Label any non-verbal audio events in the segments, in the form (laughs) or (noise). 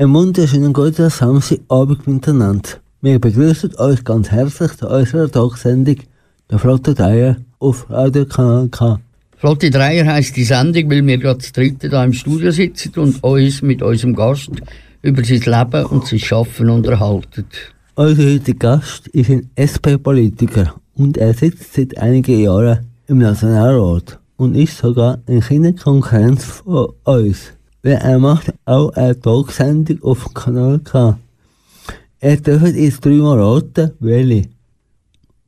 Ein wunderschönen guten Samstagabend miteinander. Wir begrüßen euch ganz herzlich zu unserer Talksendung «Der Flotte Dreier» auf Radio Kanal K. Flotte Dreier heisst die Sendung, weil wir gerade das dritte hier im Studio sitzen und uns mit unserem Gast über sein Leben und sein Schaffen unterhalten. Unser heutiger Gast ist ein SP-Politiker und er sitzt seit einigen Jahren im Nationalrat und ist sogar in keiner Konkurrenz von uns. Er macht auch eine Talksendung auf Kanal K. Er dürfte jetzt dreimal raten, welche.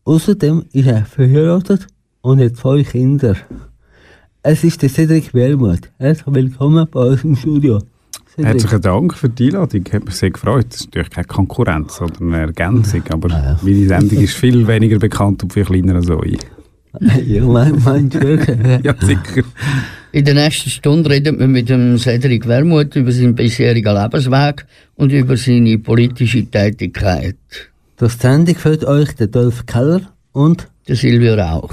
Außerdem ist er verheiratet und hat zwei Kinder. Es ist der Cedric Wermuth. Herzlich willkommen bei uns im Studio. Cedric. Herzlichen Dank für die Einladung. Ich habe mich sehr gefreut. Das ist natürlich keine Konkurrenz, sondern eine Ergänzung. Aber ah, ja. meine Sendung ist viel weniger bekannt und viel kleiner als euch. (laughs) ja, du (laughs) wirklich? ja, sicher. In der nächsten Stunde reden wir mit dem Cedric Wermuth über seinen bisherigen Lebensweg und über seine politische Tätigkeit. Das Sendung führt euch der Dolph Keller und der Silvio Rauch.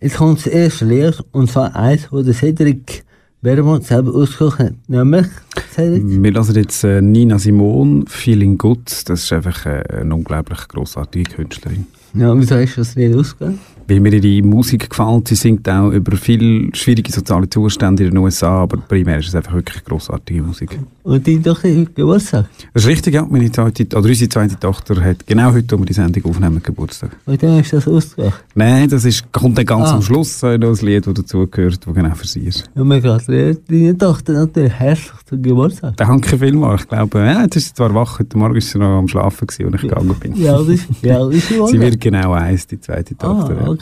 Jetzt kommt das erste Lied, und zwar eins, wo der Cedric Wermuth selber ausgesucht hat. Nämlich, Cedric? Wir lassen jetzt äh, Nina Simone, Feeling Good. Das ist einfach äh, eine unglaublich grossartige Künstlerin. Ja, wieso hast du das Lied ausgewählt? Weil mir ihre Musik gefällt. Sie singt auch über viele schwierige soziale Zustände in den USA, aber primär ist es einfach wirklich grossartige Musik. Und deine Tochter hat Geburtstag? Das ist richtig, ja. Meine zweite, oder unsere zweite Tochter hat genau heute, wo wir die Sendung aufnehmen, Geburtstag. Und dann hast du das ausgedacht? Nein, das ist, kommt dann ganz ah. am Schluss äh, noch ein Lied, das dazugehört, das genau für sie ist. Ja, mir gratuliere deine Tochter natürlich herzlich zum Geburtstag. Danke vielmals. Ich glaube, ja, jetzt ist sie zwar wach, heute Morgen ist sie noch am Schlafen gewesen, als ich gegangen bin. Ja, das ist, ja, das ist (laughs) Sie wird genau eins, die zweite Tochter. Ah, okay.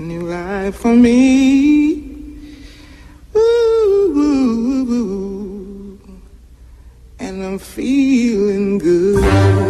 new life for me. Ooh, ooh, ooh, and I'm feeling good.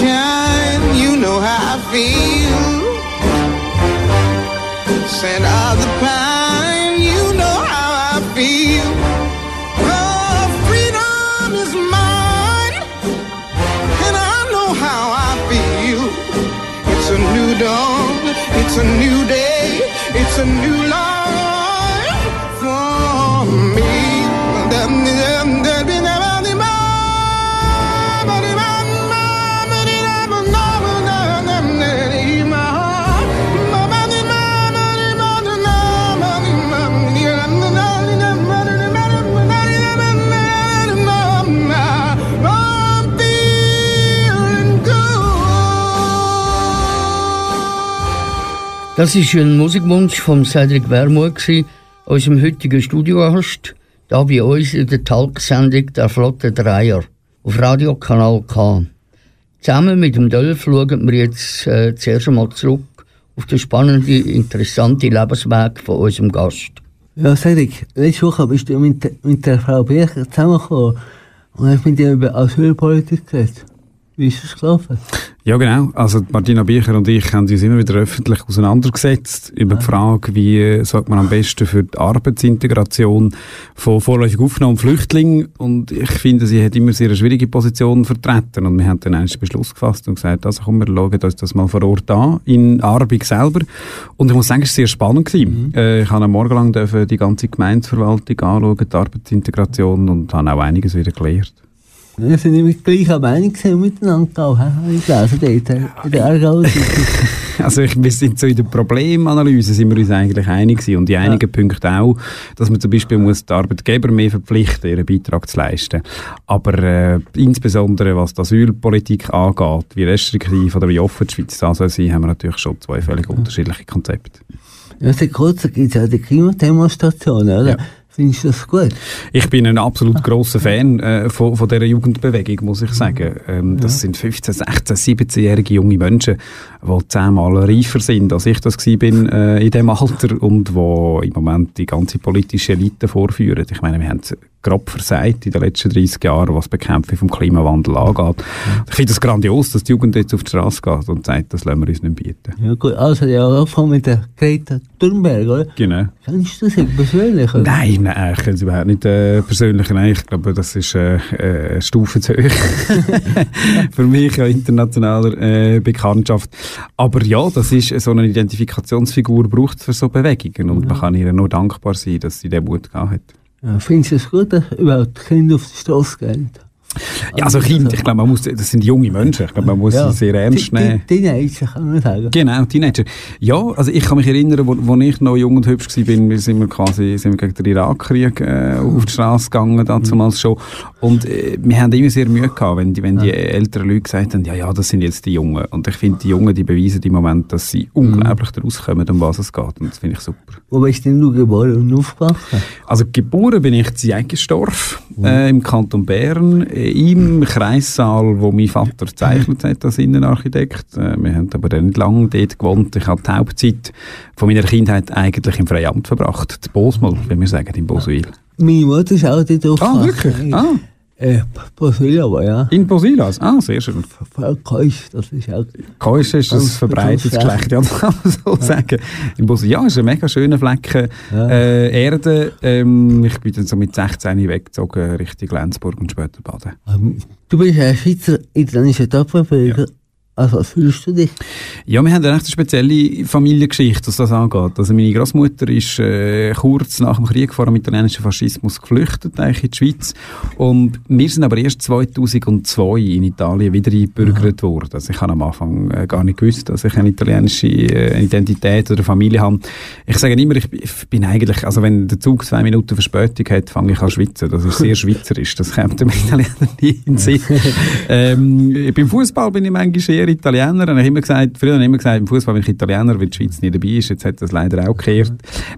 shine, Das ist ein Musikwunsch von Cedric Wermuth, unserem heutigen Studiogast, da bei uns in der Talksendung «Der Flotte Dreier» auf Radio Kanal K. Zusammen mit dem Dolph schauen wir jetzt äh, zuerst einmal zurück auf den spannenden, interessanten Lebensweg von unserem Gast. Ja, Cedric, letzte Woche bist du mit, mit der Frau Bircher zusammengekommen und hast mit ihr über Asylpolitik geredet. Wie ist es gelaufen? Ja, genau. Also Martina Bücher und ich haben uns immer wieder öffentlich auseinandergesetzt über die Frage, wie äh, sagt man am besten für die Arbeitsintegration von vorläufig aufgenommenen Flüchtlingen. Und ich finde, sie hat immer sehr eine schwierige Position vertreten. Und wir haben dann einen Beschluss gefasst und gesagt, also komm, wir schauen uns das mal vor Ort an, in Arbig selber. Und ich muss sagen, es war sehr spannend. Gewesen. Mhm. Äh, ich habe am Morgen lang die ganze Gemeindeverwaltung anschauen, die Arbeitsintegration und habe auch einiges wieder gelernt. Wir sind immer gleicher Meinung miteinander, ich gelesen, dort, in der Aargau. (laughs) Also ich, wir sind so in der Problemanalyse sind wir uns eigentlich einig gewesen. und in einigen Punkten auch, dass man zum Beispiel muss die Arbeitgeber mehr verpflichten, ihren Beitrag zu leisten. Aber äh, insbesondere was die Asylpolitik angeht, wie restriktiv oder wie offen die Schweiz da soll sein, haben wir natürlich schon zwei völlig unterschiedliche Konzepte. Ja, seit kurzem gibt es ja die Klimademonstrationen, oder? Ja. Findest du das gut? Ich bin ein absolut grosser Fan äh, von, von dieser Jugendbewegung, muss ich sagen. Ähm, das sind 15, 16, 17-jährige junge Menschen, die zehnmal reifer sind, als ich das bin äh, in diesem Alter und die im Moment die ganze politische Elite vorführen. Ich meine, wir haben es grob versagt in den letzten 30 Jahren, was die Bekämpfung vom Klimawandel angeht. Ich finde es grandios, dass die Jugend jetzt auf die Straße geht und sagt, das lassen wir uns nicht bieten. Ja gut, also ja, angefangen mit der Greta Thunberg, oder? Genau. Kennst du sie persönlich? Oder? Nein, nein, ich kenne sie überhaupt nicht äh, persönlich. Nein, ich glaube, das ist äh, äh, eine Stufe zu hoch. (laughs) Für mich ja internationaler äh, Bekanntschaft. Aber ja, das ist so eine Identifikationsfigur braucht es für so Bewegungen und man kann ihr nur dankbar sein, dass sie den Mut gehabt hat. Ja, findest du es gut, dass überhaupt Kinder auf die Straße gehen? Ja, also Kind, ich glaube, man muss, das sind junge Menschen. Ich glaube, man muss sie sehr ernst nehmen. Teenager, kann man sagen. Genau, Teenager. Ja, also ich kann mich erinnern, wo, wo ich noch jung und hübsch war, wir sind wir quasi sind wir gegen den Irakkrieg äh, auf die Straße gegangen, damals schon. Und äh, wir haben immer sehr Mühe gehabt, wenn die, wenn die älteren Leute gesagt haben, ja, ja, das sind jetzt die Jungen. Und ich finde, die Jungen, die beweisen im Moment, dass sie unglaublich daraus kommen, um was es geht. Und das finde ich super. Wo bist denn du geboren und aufgewachsen? Also geboren bin ich in Eggersdorf, äh, im Kanton Bern, im Kreissaal, wo mein Vater gezeichnet hat als Innenarchitekt. Äh, wir haben aber dann nicht lange dort gewohnt. Ich habe die Hauptzeit von meiner Kindheit eigentlich im Freiamt verbracht. Das Bosmal, wie wir sagen, in Boswil. Meine Mutter ist auch dort aufgewachsen. Ah, Äh, Brasilien aber, ja. in Bosilas? Ah, sehr schön. Keusch, das ist auch... Keusch ist ein verbreitetes Geschlecht, ja, das kann man so sagen. In Boswil, ja, ist ein mega schöner Flecken Ja. äh, Erde. Ähm, ich bin dann so mit 16 weggezogen Richtung Lenzburg und später Baden. Du bist ein Schweizer italienischer Doppelbürger. Also, was fühlst du dich? Ja, wir haben eine recht spezielle Familiengeschichte, was das angeht. Also meine Großmutter ist äh, kurz nach dem Krieg vor dem italienischen Faschismus geflüchtet eigentlich in die Schweiz und wir sind aber erst 2002 in Italien wieder eingebürgert worden. Also ich habe am Anfang äh, gar nicht gewusst, dass ich eine italienische äh, Identität oder Familie habe. Ich sage immer, ich, bin- ich bin eigentlich, also wenn der Zug zwei Minuten Verspätung hat, fange ich an zu schwitzen. (laughs) Das ist sehr schweizerisch, das kommt dem Italiener nie in den Sinn. (laughs) ähm, beim Fußball bin ich manchmal eher Italiener. Und ich immer gesagt, früher habe ich immer gesagt, im Fußball bin ich Italiener, weil die Schweiz nicht dabei ist. Jetzt hat das leider auch gekehrt.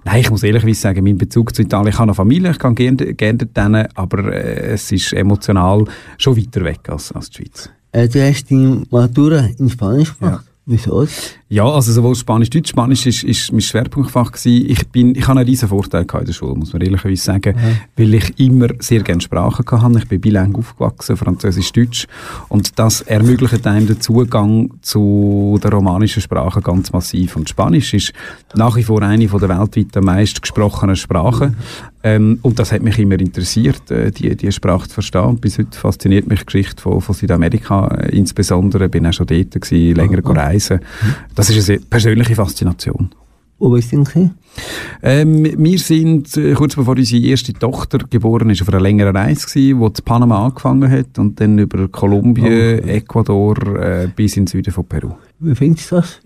Nein, ich muss ehrlich sagen, mein Bezug zu Italien, ich habe eine Familie, ich kann gerne, gerne dorthin, aber äh, es ist emotional schon weiter weg als, als die Schweiz. Äh, du hast deine Matura in Spanisch gemacht. Wieso? Ja, also sowohl Spanisch, Deutsch, Spanisch ist, ist mein Schwerpunktfach gewesen. Ich bin, ich habe einen riesen Vorteil in der Schule, muss man ehrlicherweise sagen, weil ich immer sehr gerne Sprachen habe. Ich bin bilang aufgewachsen, Französisch, Deutsch. Und das ermöglicht einem den Zugang zu der romanischen Sprache ganz massiv. Und Spanisch ist nach wie vor eine von der weltweit am meist gesprochenen Sprachen. Ähm, und das hat mich immer interessiert, äh, die, die Sprache zu verstehen. Und bis heute fasziniert mich die Geschichte von, von Südamerika äh, insbesondere. Bin auch schon dort gewesen, länger reisen. Das ist eine persönliche Faszination. Wo bist du denn? gewesen? Ähm, wir sind äh, kurz bevor unsere erste Tochter geboren ist, auf einer längeren Reise gewesen, wo zu Panama angefangen hat und dann über Kolumbien, Ecuador äh, bis in den Süden von Peru. Wie findest du das?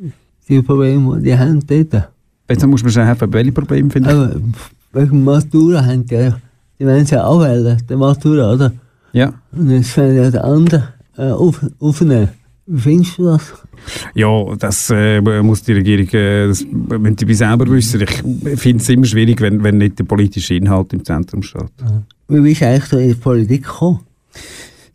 Die Probleme, die haben dort. Jetzt muss man schon helfen, welche Probleme finden. Wegen Matura haben die, die wollen sie auch wählen, die Matura, oder? Ja. Und jetzt werden ja die anderen äh, auf, aufnehmen. Findest du das? Ja, das äh, muss die Regierung, äh, das müssen die selber wissen. Ich finde es immer schwierig, wenn, wenn nicht der politische Inhalt im Zentrum steht. Wie bist du eigentlich in die Politik gekommen?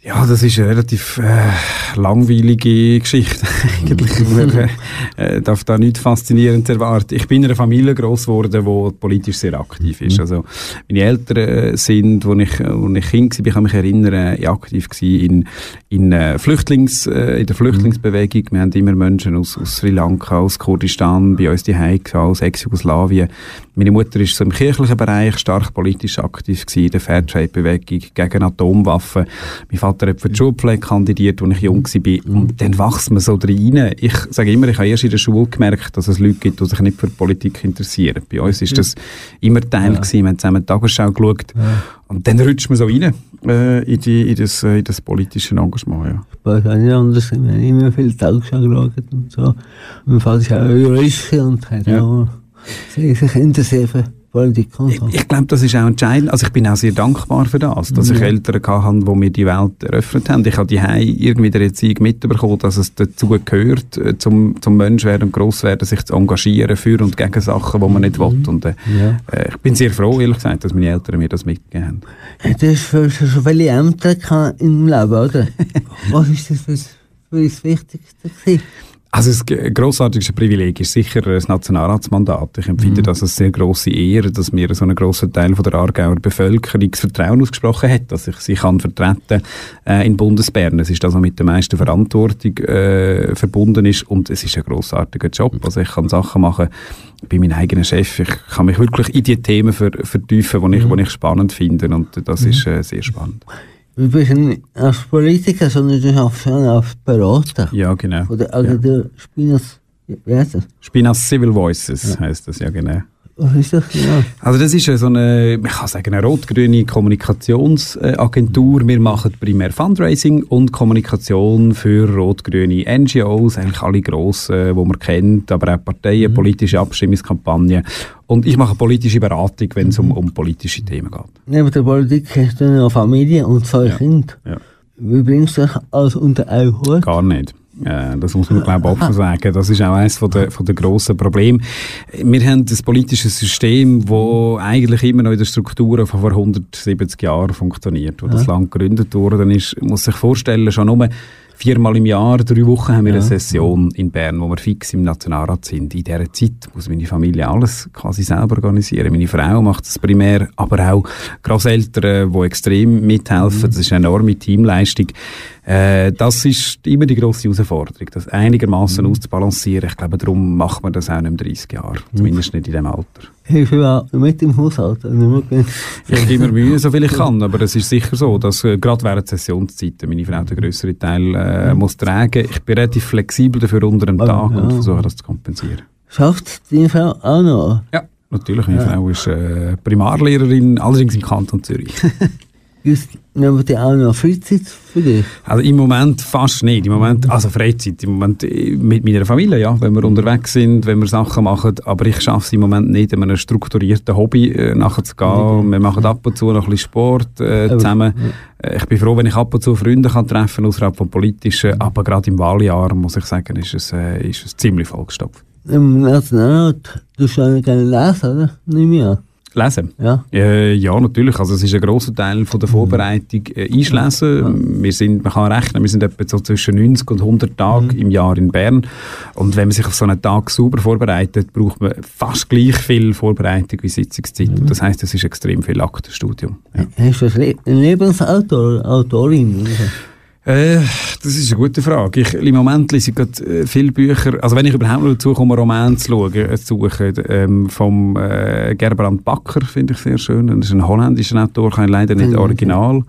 Ja, das ist eine relativ äh, langweilige Geschichte (laughs) eigentlich. Man äh, darf da nichts Faszinierendes erwarten. Ich bin in einer Familie groß geworden, die politisch sehr aktiv ist. Mhm. Also meine Eltern äh, sind, wo ich, wo ich Kind war, ich kann mich erinnern, äh, aktiv gewesen in, in, äh, Flüchtlings, äh, in der Flüchtlingsbewegung. Wir haben immer Menschen aus, aus Sri Lanka, aus Kurdistan bei uns die aus Ex-Jugoslawien. Meine Mutter ist so im kirchlichen Bereich stark politisch aktiv gewesen, in der Fairtrade-Bewegung gegen Atomwaffen. Mein Vater hat für die Schulpflege kandidiert, als ich jung war. Und dann wächst man so rein. Ich sage immer, ich habe erst in der Schule gemerkt, dass es Leute gibt, die sich nicht für Politik interessieren. Bei uns ist das immer Teil ja. gewesen. Wir haben zusammen die Tagesschau geschaut. Ja. Und dann rutscht man so rein äh, in, die, in, das, äh, in das politische Engagement. Ja. Uns auch nicht anders. Wir haben immer viel Tagesschau geschaut und so. Mein Vater ist auch Jurist und hat Ja. auch sich interessiert Ich, ich glaube, das ist auch entscheidend. Also ich bin auch sehr dankbar für das, dass ich Ja. Eltern hatte, die mir die Welt eröffnet haben. Ich habe die irgendwie der Erziehung mitbekommen, dass es dazu gehört, äh, zum, zum Menschwerden und Grosswerden, sich zu engagieren für und gegen Sachen, die man nicht will. Und äh, Ja. äh, ich bin sehr froh, ehrlich gesagt, dass meine Eltern mir das mitgegeben haben. Du hast für schon so viele Ämter im Leben, oder? (laughs) Was ist das für, für das Wichtigste gewesen? Also das g- grossartigste Privileg ist sicher das Nationalratsmandat. Ich empfinde das als sehr grosse Ehre, dass mir so ein grosser Teil von der Aargauer Bevölkerung das Vertrauen ausgesprochen hat, dass ich sie kann vertreten äh, in Bundesbern. Es ist was mit der meisten Verantwortung äh, verbunden ist und es ist ein grossartiger Job. Also ich kann Sachen machen bei meinem eigenen Chef. Ich kann mich wirklich in die Themen ver vertiefen, die ich, die ich spannend finde und das ist äh, sehr spannend. Nicht als Politiker, sondern du bist schon als Berater. Ja, genau. Von der Agentur Spinas. Wie heißt das? Spinas Civil Voices heißt das, ja genau. Was ist das genau? Also das ist äh, so eine, ich kann sagen, eine rot-grüne Kommunikationsagentur. Wir machen primär Fundraising und Kommunikation für rot-grüne NGOs, eigentlich alle grossen, die man kennt, aber auch Parteien, politische Abstimmungskampagnen. Und ich mache politische Beratung, wenn es um, um politische Themen geht. Neben der Politik hast du noch Familie und zwei Ja. Kinder. Ja. Wie bringst du das alles unter einen Hut? Gar nicht. Äh, das muss man, glaube ich, offen sagen. Das ist auch eines von der, von der grossen Probleme. Wir haben ein politisches System, das eigentlich immer noch in der Struktur von vor 170 Jahren funktioniert. Wo das Land gegründet worden ist, Man muss sich vorstellen, schon nur viermal im Jahr, drei Wochen haben wir eine Session in Bern, wo wir fix im Nationalrat sind. In dieser Zeit muss meine Familie alles quasi selber organisieren. Meine Frau macht das primär, aber auch Grosseltern, die extrem mithelfen. Das ist eine enorme Teamleistung. Äh, das ist immer die grosse Herausforderung, das einigermaßen auszubalancieren. Ich glaube, darum macht man das auch nicht im 30 Jahren. Zumindest nicht in diesem Alter. Hilfe auch mit im Haushalt. Ich gebe mir Mühe, so viel ich kann, aber es ist sicher so, dass äh, gerade während Sessionszeiten meine Frau den grösseren Teil äh, muss tragen. Ich bin relativ flexibel dafür unter dem Ah, Tag ja. und versuche das zu kompensieren. Schafft deine Frau auch noch? Ja, natürlich. Meine Frau ist äh, Primarlehrerin, allerdings im Kanton Zürich. (laughs) Ist neben dir auch noch Freizeit für dich? Also im Moment fast nicht. Im Moment, also Freizeit, im Moment äh, mit meiner Familie, ja, wenn wir unterwegs sind, wenn wir Sachen machen, aber ich schaffe es im Moment nicht, einem strukturierten Hobby äh, nachzugehen. Wir machen ab und zu noch ein bisschen Sport äh, Aber- zusammen. Äh, Ich bin froh, wenn ich ab und zu Freunde kann treffen außerhalb vom Politischen, aber gerade im Wahljahr, muss ich sagen, ist es, äh, ist es ziemlich vollgestopft. Im Nationalrat, du ja gerne lesen, oder? Nicht mehr. Lesen? Ja. Äh, ja, natürlich. Also es ist ein grosser Teil von der Vorbereitung äh, Einschlesen. Wir sind, man kann rechnen, wir sind etwa so zwischen 90 und 100 Tage im Jahr in Bern. Und wenn man sich auf so einen Tag sauber vorbereitet, braucht man fast gleich viel Vorbereitung wie Sitzungszeit. Und das heisst, es ist extrem viel Aktenstudium. Ja. Hast du ein Lebensautor, Autorin? Äh, das ist eine gute Frage. Ich, Im Moment lese ich gerade äh, viele Bücher, also wenn ich überhaupt noch dazu komme, Roman zu schauen, äh, zu suchen, ähm, vom äh, Gerbrand Bakker, finde ich sehr schön. Das ist ein holländischer Autor, kann ich leider nicht ich. original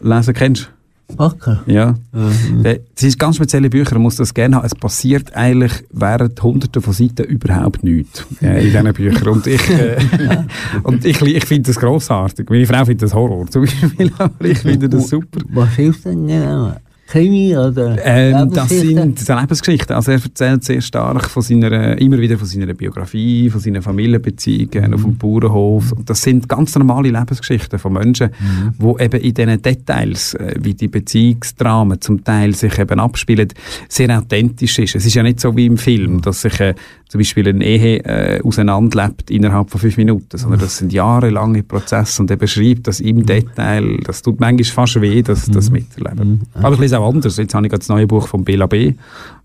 lesen. Kennst du? Backer. Ja. Mhm. Äh, Es sind ganz spezielle Bücher, man muss das gerne haben. Es passiert eigentlich während hunderten von Seiten überhaupt nichts äh, in diesen Büchern. Und ich, äh, (laughs) und ich, ich finde das grossartig. Meine Frau findet das Horror (laughs) zum Beispiel, aber ich finde das super. Was hilft denn genau? Krimi oder Ähm, das sind Lebensgeschichten. Also er erzählt sehr stark von seiner, immer wieder von seiner Biografie, von seinen Familienbeziehungen auf dem Bauernhof. Und das sind ganz normale Lebensgeschichten von Menschen, wo eben in diesen Details, äh, wie die Beziehungsdramen zum Teil sich eben abspielen, sehr authentisch ist. Es ist ja nicht so wie im Film, dass sich äh, zum Beispiel eine Ehe äh, auseinanderlebt innerhalb von fünf Minuten, sondern das sind jahrelange Prozesse und er beschreibt das im Detail. Das tut manchmal fast weh, das, das miterleben. Aber lese auch anders. Jetzt habe ich das neue Buch von Bela B.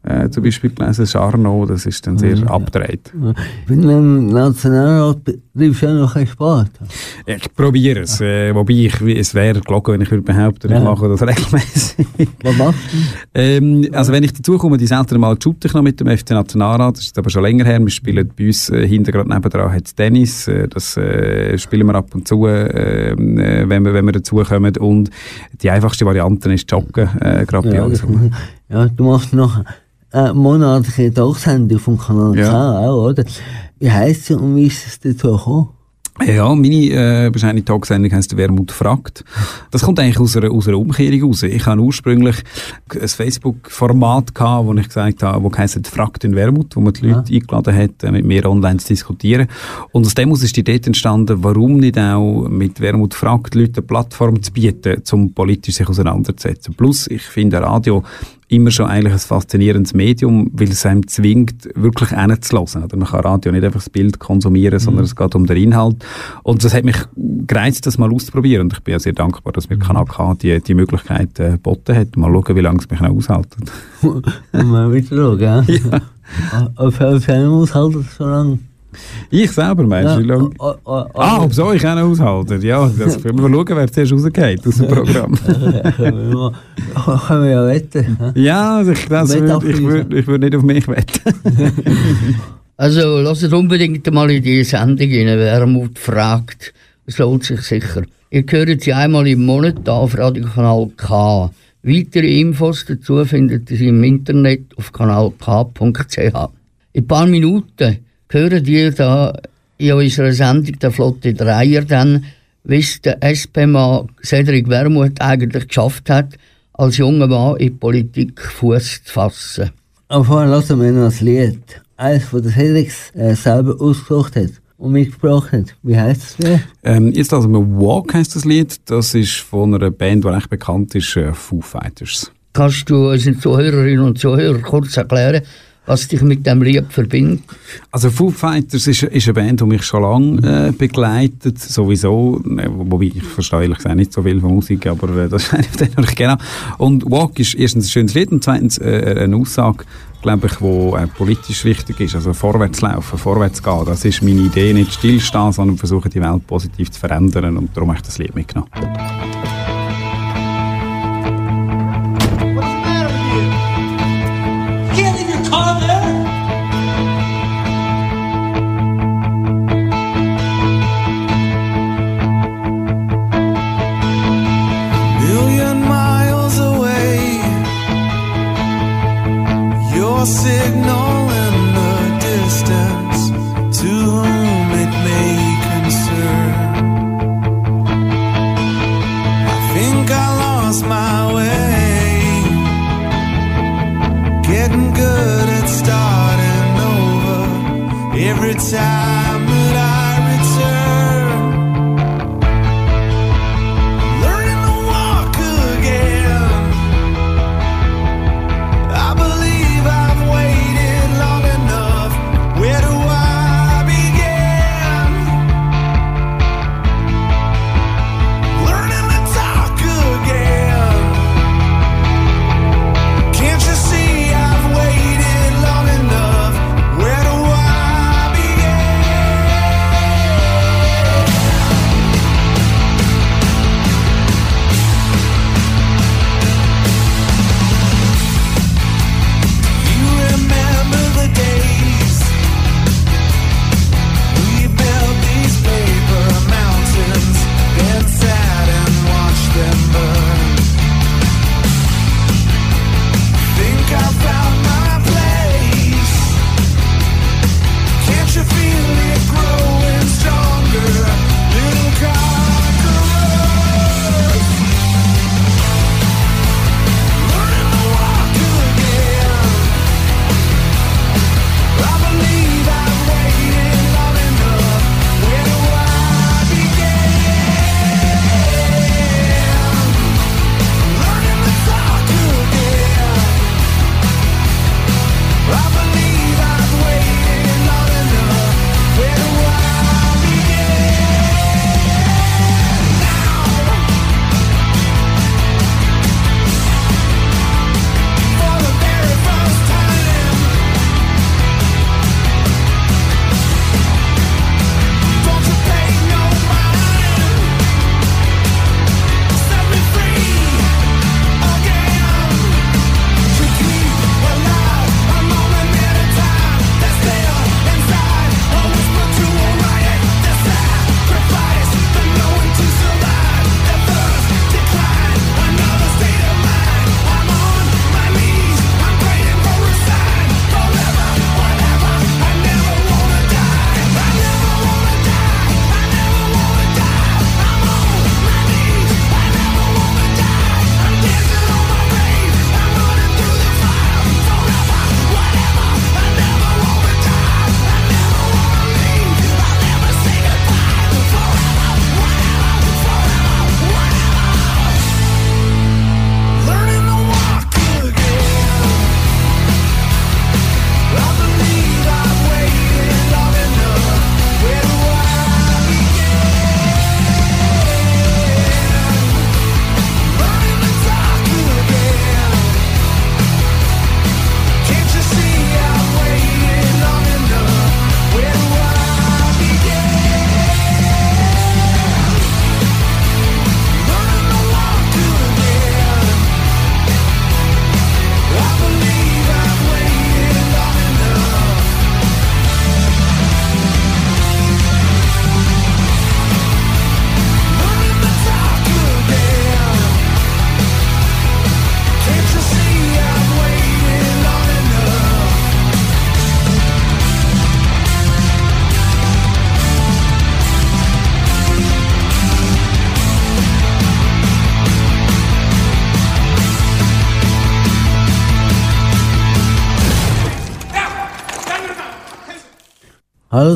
Äh, zum Beispiel gelesen, Charno, das ist dann sehr abgedreht. Wenn im Nationalrat treibst du ja noch keinen Sport. Ich probiere es, äh, wobei ich, es wäre gelogen, wenn ich würde behaupten, ich Ja. mache das regelmäßig. (laughs) Was machst du? ähm, also wenn ich dazu komme, die seltenen Mal shoote ich noch mit dem FC Nationalrat, das ist aber schon länger her, wir spielen bei uns äh, hinten gerade nebendran hat Tennis, äh, das äh, spielen wir ab und zu, äh, äh, wenn, wir, wenn wir dazu kommen und die einfachste Variante ist Joggen, äh, gerade bei Ja, uns. ich. ja, du machst noch eine monatliche Tagsendung vom Kanal Ja. K auch, oder? Wie heisst sie und wie ist es dazu gekommen? Ja, meine äh, wahrscheinlich Tagsendung heisst «Wermut fragt». Das kommt eigentlich aus einer, aus einer Umkehrung raus. Ich hatte ursprünglich ein Facebook-Format, gehabt, wo ich gesagt habe, wo heisst «Fragt in Wermut», wo man die Leute eingeladen hat, äh, mit mir online zu diskutieren. Und aus dem aus ist die Idee entstanden, warum nicht auch mit «Wermut fragt» Leute eine Plattform zu bieten, um politisch sich auseinanderzusetzen. Plus, ich finde Radio immer schon eigentlich ein faszinierendes Medium, weil es einem zwingt, wirklich. Oder man kann Radio nicht einfach das Bild konsumieren, sondern es geht um den Inhalt. Und das hat mich gereizt, das mal auszuprobieren. Und ich bin ja sehr dankbar, dass mir Kanal K die, die Möglichkeit äh, geboten hat. Mal schauen, wie lange es mich noch aushält. (laughs) Mal wieder schauen, ja? (laughs) ja. Auf auf einem Aushalt das so lange. Ich selber, meinst du, lange? Oh, oh, oh, Ah, ob so ich auch noch aushalte? Ja, das (laughs) können wir mal schauen, wer zuerst rausgeht aus dem Programm. (laughs) (laughs) Können wir ja wetten. ja, also ich, das würd, ich würde ich würd nicht auf mich wetten. Also lasst unbedingt mal in die Sendung rein, Wermut fragt. Es lohnt sich sicher. Ihr hört sie einmal im Monat auf Radiokanal K. Weitere Infos dazu findet ihr im Internet auf kanalk.ch. In ein paar Minuten hören ihr da in unserer Sendung der Flotte Dreier dann, wie es der SP-Mann Cedric Wermuth eigentlich geschafft hat, als junger Mann in die Politik Fuß zu fassen. Aber vorher lassen wir noch das Lied. Eines, das der Felix äh, selber ausgesucht hat und mitgebracht hat. Wie heisst das Lied? Ähm, jetzt also Walk heisst das Lied. Das ist von einer Band, die recht bekannt ist, äh, Foo Fighters. Kannst du unseren Zuhörerinnen und Zuhörern kurz erklären, was dich mit dem Lied verbindet? Also Foo Fighters ist, ist eine Band, die mich schon lange äh, begleitet, sowieso, äh, wobei ich verstehe ehrlich gesagt nicht so viel von Musik, aber äh, das ist eigentlich den ich genau. Und Walk ist erstens ein schönes Lied und zweitens äh, eine Aussage, glaube ich, wo äh, politisch wichtig ist, also vorwärts laufen, vorwärts gehen. Das ist meine Idee, nicht stillstehen, sondern versuchen die Welt positiv zu verändern und darum habe ich das Lied mitgenommen.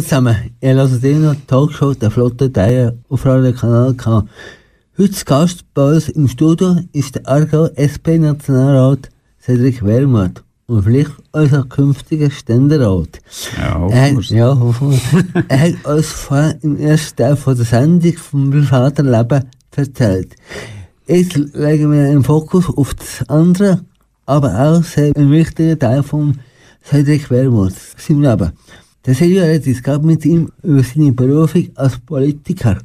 Zusammen, ihr hört die Talkshow der Flotte Dreier auf Radio Kanal K. Heute Gast bei uns im Studio ist der Aargau SP-Nationalrat Cedric Wermuth und vielleicht unser künftiger Ständerat. Ja, hoffen Er, wir's. ja, hoffen wir. (laughs) er hat uns vorher im ersten Teil von der Sendung vom privaten Leben erzählt. Jetzt legen wir den Fokus auf das andere, aber auch sehr einen wichtigen Teil von Cedric Wermuth, seinem Leben. Der Sergio redet jetzt gerade mit ihm über seine Berufung als Politiker.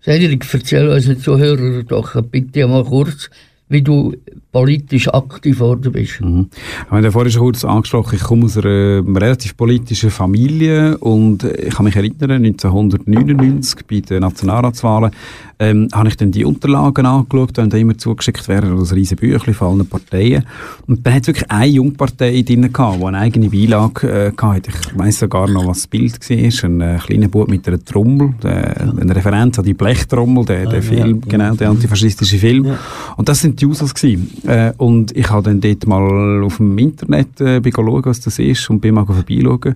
Cedric, erzähl unseren Zuhörern doch bitte mal kurz, wie du politisch aktiv geworden bist. Mhm. Ich habe ja vorhin schon kurz angesprochen, ich komme aus einer relativ politischen Familie und ich kann mich erinnern, 1999 bei den Nationalratswahlen ähm, habe ich dann die Unterlagen angeschaut, die da immer zugeschickt werden, das riesen Büchlein von allen Parteien. Und dann hat es wirklich eine Jungpartei drin gehabt, die eine eigene Beilage äh, hatte. Ich weiss sogar noch, was das Bild war. Ein äh, kleiner Bub mit einer Trommel, der, eine Referenz an die Blechtrommel, der, der ja, Film, ja. genau, der antifaschistische Film. Und das sind die Users gewesen. Äh, und ich habe dann dort mal auf dem Internet äh, schauen, was das ist und bin mal vorbeischauen.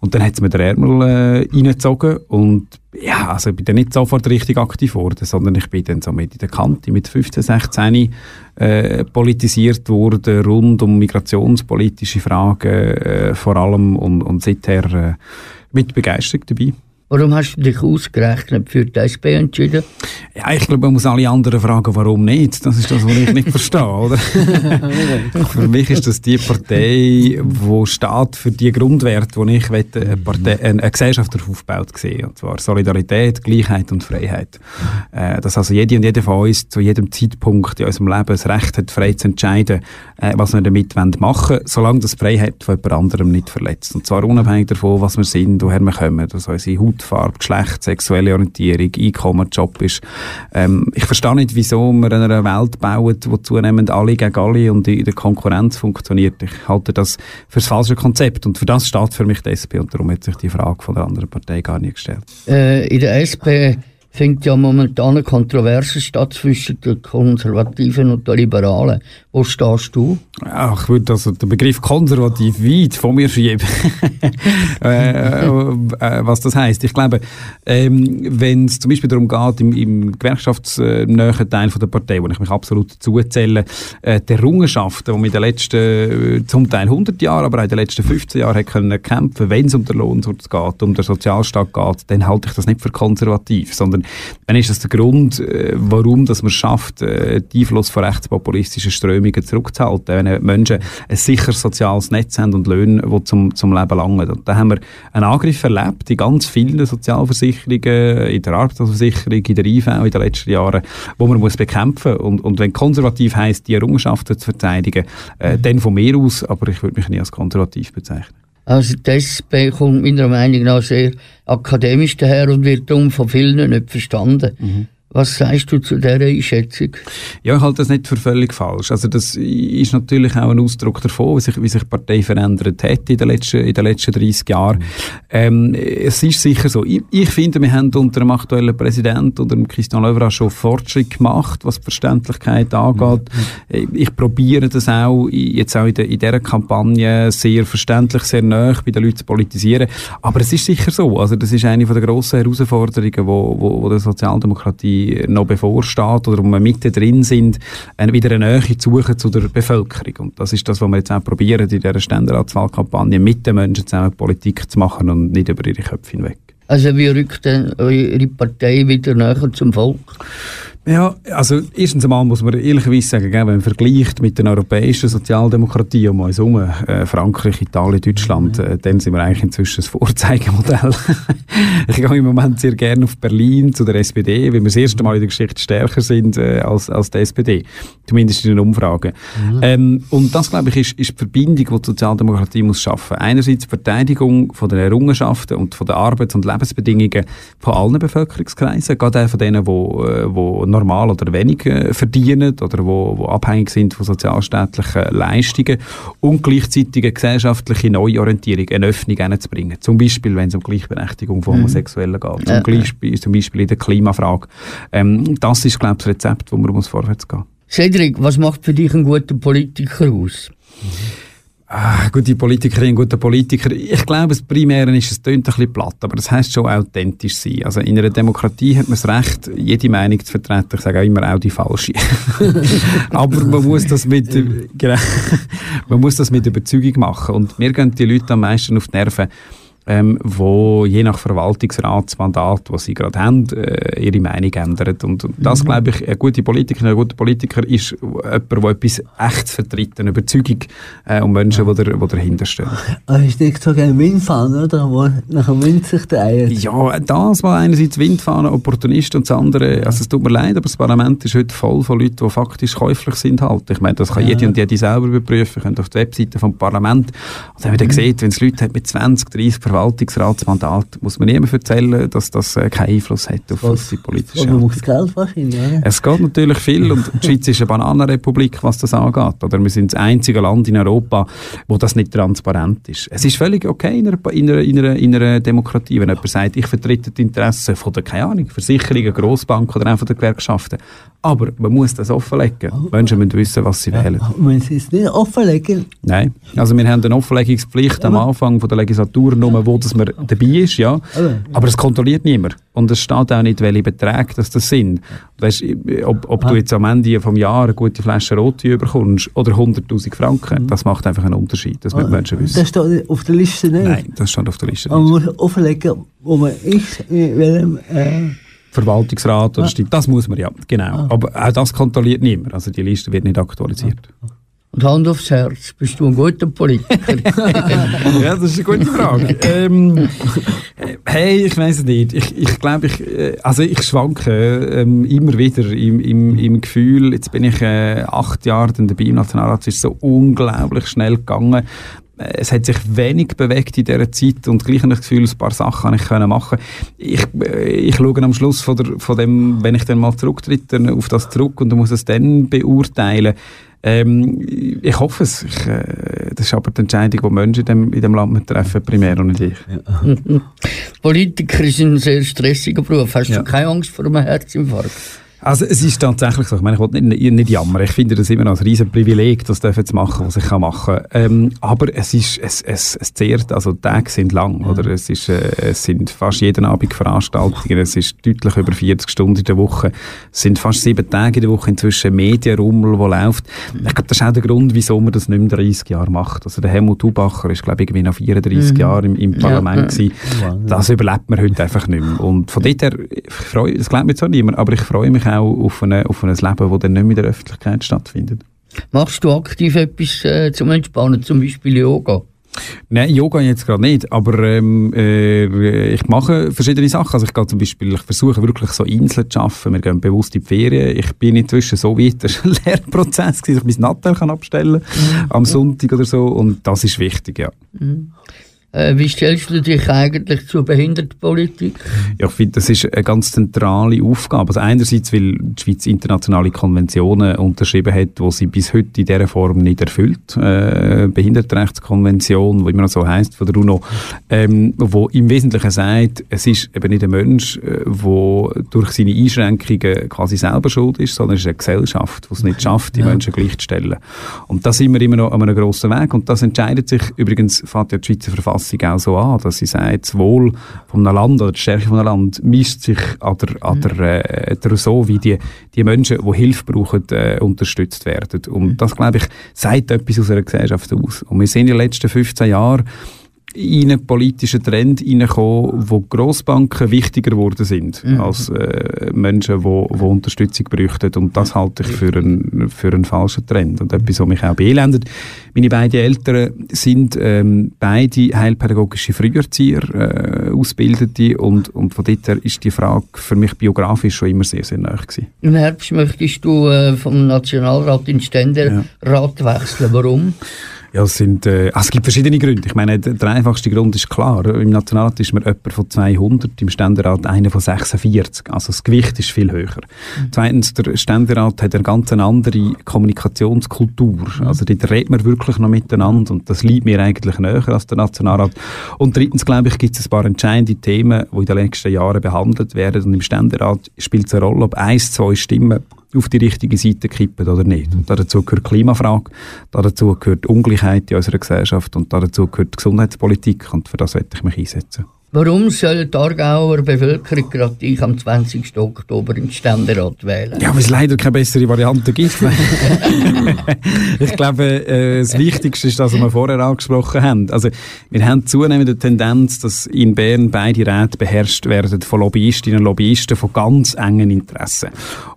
Und dann hat es mir der Ärmel äh, reingezogen und ja, also ich bin dann nicht sofort richtig aktiv geworden, sondern ich bin dann so mit in der Kante, mit 15, 16 äh, politisiert worden, rund um migrationspolitische Fragen äh, vor allem und, und seither äh, mit Begeisterung dabei. Warum hast du dich ausgerechnet für die SP entschieden? Ja, ich glaube, man muss alle anderen fragen, warum nicht. Das ist das, was ich nicht verstehe, oder? (laughs) für mich ist das die Partei, die steht für die Grundwerte, die ich möchte, eine, Partei, eine, Gesellschaft darauf aufgebaut sehe. Und zwar Solidarität, Gleichheit und Freiheit. Äh, dass also jede und jeder von uns zu jedem Zeitpunkt in unserem Leben das Recht hat, frei zu entscheiden, äh, was wir damit machen wollen, solange das Freiheit von jemand anderem nicht verletzt. Und zwar unabhängig davon, was wir sind, woher wir kommen, dass unsere Hautfarbe, Geschlecht, sexuelle Orientierung, Einkommen, Job ist. Ähm, ich verstehe nicht, wieso wir in einer Welt bauen, wo zunehmend alle gegen alle und in der Konkurrenz funktioniert. Ich halte das für das falsche Konzept und für das steht für mich die SP und darum hat sich die Frage von der anderen Partei gar nicht gestellt. Äh, in der SP findet ja momentan eine Kontroverse statt zwischen den Konservativen und den Liberalen. Wo stehst du? Ja, ich würde also den Begriff konservativ weit von mir schieben. (laughs) äh, äh, was das heißt. Ich glaube, ähm, wenn es zum Beispiel darum geht, im, im gewerkschaftsnähen Teil von der Partei, wo ich mich absolut dazu zähle, äh, die Errungenschaften, die wir in den letzten, äh, zum Teil 100 Jahren, aber auch in den letzten 15 Jahren können kämpfen, wenn es um den Lohnschutz geht, um den Sozialstaat geht, dann halte ich das nicht für konservativ, sondern dann ist das der Grund, äh, warum dass man es schafft, äh, den Einfluss von rechtspopulistischen Strömungen zurückzuhalten. Wenn Menschen ein sicheres soziales Netz haben und Löhne, die zum, zum Leben langen. Und da haben wir einen Angriff erlebt in ganz vielen Sozialversicherungen, in der Arbeitsversicherung, in der IV in den letzten Jahren, wo man muss bekämpfen und, und wenn konservativ heisst, die Errungenschaften zu verteidigen, äh, dann von mir aus, aber ich würde mich nie als konservativ bezeichnen. Also SP kommt meiner Meinung nach sehr akademisch daher und wird darum von vielen nicht verstanden. Was sagst du zu dieser Einschätzung? Ja, ich halte das nicht für völlig falsch. Also das ist natürlich auch ein Ausdruck davon, wie sich, wie sich die Partei verändert hat in den letzten, in den letzten 30 Jahren. Ähm, es ist sicher so. Ich, ich finde, wir haben unter dem aktuellen Präsidenten, unter dem Christian Löwra, schon Fortschritt gemacht, was die Verständlichkeit angeht. Ich probiere das auch jetzt auch in, der, in dieser Kampagne sehr verständlich, sehr nah bei den Leuten zu politisieren. Aber es ist sicher so. Also das ist eine der grossen Herausforderungen, wo, wo, wo der Sozialdemokratie noch bevorsteht oder wo wir mitten drin sind, wieder eine Nähe zu suchen zu der Bevölkerung. Und das ist das, was wir jetzt auch probieren, in dieser Ständeratswahlkampagne mit den Menschen zusammen Politik zu machen und nicht über ihre Köpfe hinweg. Also wie rückt denn eure Partei wieder näher zum Volk? Ja, also erstens einmal muss man ehrlicherweise sagen, wenn man vergleicht mit den europäischen Sozialdemokratien um uns herum, äh, Frankreich, Italien, Deutschland, äh, dann sind wir eigentlich inzwischen ein Vorzeigemodell. (laughs) ich gehe im Moment sehr gerne auf Berlin zu der SPD, weil wir das erste Mal in der Geschichte stärker sind äh, als, als die SPD, zumindest in den Umfragen. Ähm, und das, glaube ich, ist, ist die Verbindung, die die Sozialdemokratie muss schaffen. Einerseits die Verteidigung von den Errungenschaften und von den Arbeits- und Lebensbedingungen von allen Bevölkerungskreisen, gerade auch von denen, die äh, wo normal oder wenig äh, verdienen oder wo, wo abhängig sind von sozialstaatlichen Leistungen und gleichzeitig eine gesellschaftliche Neuorientierung, eine Öffnung hinzubringen. Zum Beispiel, wenn es um Gleichberechtigung von Homosexuellen geht, zum. Beispiel, zum Beispiel in der Klimafrage. Ähm, das ist, glaube ich, das Rezept, wo man muss vorwärts gehen Cedric, was macht für dich einen guten Politiker aus? Ah, gute Politikerin, guter Politiker. Ich glaube, das Primäre ist, es tönt ein bisschen platt, aber das heisst schon authentisch sein. Also in einer Demokratie hat man das Recht, jede Meinung zu vertreten. Ich sage auch immer auch die falsche. (laughs) aber man muss das mit, (laughs) (laughs) genau, man muss das mit Überzeugung machen. Und mir gehen die Leute am meisten auf die Nerven, ähm, wo je nach Verwaltungsratsmandat, was sie gerade haben, äh, ihre Meinung ändern. Und, und das, glaube ich, eine gute Politikerin, ein guter Politiker ist jemand, der etwas Echtes vertritt, eine Überzeugung äh, und Menschen, die, die dahinter stehen. Aber ist nicht so ein Windfahne, oder? Wo nach dem Wind sich dreht. Ja, das war einerseits Windfahne, Opportunist und das andere, also es tut mir leid, aber das Parlament ist heute voll von Leuten, die faktisch käuflich sind halt. Ich meine, das kann Ja. jede und jede selber überprüfen, könnt auf die Webseite vom Parlament. Und wenn man dann sieht, wenn es Leute hat mit 20, 30 Verwaltungsratsmandat, muss man niemandem erzählen, dass das äh, keinen Einfluss hat auf, auf die politische man Hand. muss Geld wahrscheinlich, oder? Es geht natürlich viel und die Schweiz ist eine Bananenrepublik, was das angeht. Oder wir sind das einzige Land in Europa, wo das nicht transparent ist. Es ist völlig okay in einer, in einer, in einer, in einer Demokratie, wenn jemand sagt, ich vertrete die Interessen von der, keine Ahnung, Versicherungen, Grossbanken oder auch von der Gewerkschaften. Aber man muss das offenlegen. Menschen müssen wissen, was sie wählen. Und wenn sie es nicht offenlegen, Nein. Also wir haben eine Offenlegungspflicht am Anfang von der Legislatur, nur wo dass man dabei ist, ja. Aber es kontrolliert niemand. Und es steht auch nicht, welche Beträge das, das sind. Weißt, ob, ob du jetzt am Ende vom Jahr eine gute Flasche Rotwein bekommst oder 100'000 Franken, das macht einfach einen Unterschied. Das müssen Menschen wissen. das steht auf der Liste nicht. Nein, das steht auf der Liste Aber man nicht. muss offenlegen, wo man ist, in welchem, äh, Verwaltungsrat oder Stimmt, das muss man ja, genau. Aber auch das kontrolliert niemand. Also die Liste wird nicht aktualisiert. Und Hand aufs Herz, bist du ein guter Politiker? (laughs) (laughs) ja, das ist eine gute Frage. ähm, äh, hey, ich weiß es nicht. Ich, ich glaube, ich, äh, also ich schwanke ähm, immer wieder im, im, im Gefühl, jetzt bin ich äh, acht Jahre dann dabei im Nationalrat, es ist so unglaublich schnell gegangen. Äh, Es hat sich wenig bewegt in dieser Zeit und gleich habe ich das Gefühl, ein paar Sachen ich können machen. Ich, äh, ich schaue am Schluss von, der, von dem, wenn ich dann mal zurücktrete, dann auf das zurück und muss es dann beurteilen. Ähm, ich hoffe es. Ich, äh, das ist aber die Entscheidung, die Menschen in dem, in dem Land treffen primär und nicht ich. (laughs) Politiker ist ein sehr stressiger Beruf. Hast Ja. du keine Angst vor einem Herzinfarkt? Also es ist tatsächlich so, ich meine, ich will nicht, nicht jammern, ich finde das immer noch ein riesen Privileg, das dürfen zu machen, was ich kann machen ähm, aber es ist, es, es, es zehrt, also die Tage sind lang, oder? Es, ist, äh, es sind fast jeden Abend Veranstaltungen, es ist deutlich über 40 Stunden in der Woche, es sind fast sieben Tage in der Woche inzwischen Medienrummel, wo läuft. Ich glaube, das ist auch der Grund, wieso man das nicht mehr 30 Jahre macht. Also der Helmut Hubacher ist, glaube ich, irgendwie noch 34 Jahre im, im Parlament gewesen. Das überlebt man heute einfach nicht mehr. Und von dort her, ich freue, das glaubt mir zwar niemand, aber ich freue mich auch auf, eine, auf ein Leben, das dann nicht in der Öffentlichkeit stattfindet. Machst du aktiv etwas äh, zum Entspannen, zum Beispiel Yoga? Nein, Yoga jetzt gerade nicht, aber ähm, äh, ich mache verschiedene Sachen. Also ich gehe zum Beispiel, ich versuche wirklich so Inseln zu schaffen. Wir gehen bewusst in die Ferien. Ich bin inzwischen so weit, (laughs) das ist ein Lehrprozess, gewesen, dass ich mein Nattel kann abstellen am Sonntag oder so. Und das ist wichtig, ja. Äh, wie stellst du dich eigentlich zur Behindertenpolitik? Ja, ich finde, das ist eine ganz zentrale Aufgabe. Also einerseits, weil die Schweiz internationale Konventionen unterschrieben hat, die sie bis heute in dieser Form nicht erfüllt. Äh, Behindertenrechtskonvention, die immer noch so heißt von der UNO, ähm, wo im Wesentlichen sagt, es ist eben nicht ein Mensch, äh, wo durch seine Einschränkungen quasi selber schuld ist, sondern es ist eine Gesellschaft, die es nicht schafft, die Menschen gleichzustellen. Und da sind wir immer noch an einem grossen Weg. Und das entscheidet sich, übrigens fängt ja die Schweizer Verfassung auch so an, dass sie sagt, das Wohl von einem Land oder die Stärke von einem Land misst sich an der, an der, äh, der so, wie die, die Menschen, die Hilfe brauchen, äh, unterstützt werden. Und das, glaube ich, sagt etwas aus einer Gesellschaft aus. Und wir sind in den letzten 15 Jahren in einen politischen Trend hineingekommen, wo Grossbanken wichtiger geworden sind als äh, Menschen, die wo, wo Unterstützung bräuchten. Und das halte ich für einen, für einen falschen Trend. Und etwas, was mich auch beelendet. Meine beiden Eltern sind ähm, beide heilpädagogische Früherzieher, äh, Ausbildete. Und, und von dort her ist die Frage für mich biografisch schon immer sehr, sehr nah gewesen. Im Herbst möchtest du äh, vom Nationalrat in Ständerat wechseln. Warum? Ja, es, sind, äh, also es gibt verschiedene Gründe. Ich meine, der, der einfachste Grund ist klar. Im Nationalrat ist man jemand von 200, im Ständerat einer von 46. Also das Gewicht ist viel höher. Zweitens, der Ständerat hat eine ganz andere Kommunikationskultur. Also dort redet man wirklich noch miteinander und das liegt mir eigentlich näher als der Nationalrat. Und drittens, glaube ich, gibt es ein paar entscheidende Themen, die in den nächsten Jahren behandelt werden und im Ständerat spielt es eine Rolle, ob eins, zwei Stimmen auf die richtige Seite kippen oder nicht. Und dazu gehört Klimafrage, dazu gehört Ungleichheit in unserer Gesellschaft und dazu gehört Gesundheitspolitik und für das werde ich mich einsetzen. Warum soll die Aargauer Bevölkerung gerade dich am 20. Oktober im Ständerat wählen? Ja, weil es leider keine bessere Variante gibt. (laughs) ich glaube, äh, das Wichtigste ist das, was wir vorher angesprochen haben. Also, wir haben zunehmend die Tendenz, dass in Bern beide Räte beherrscht werden von Lobbyistinnen und Lobbyisten von ganz engen Interessen.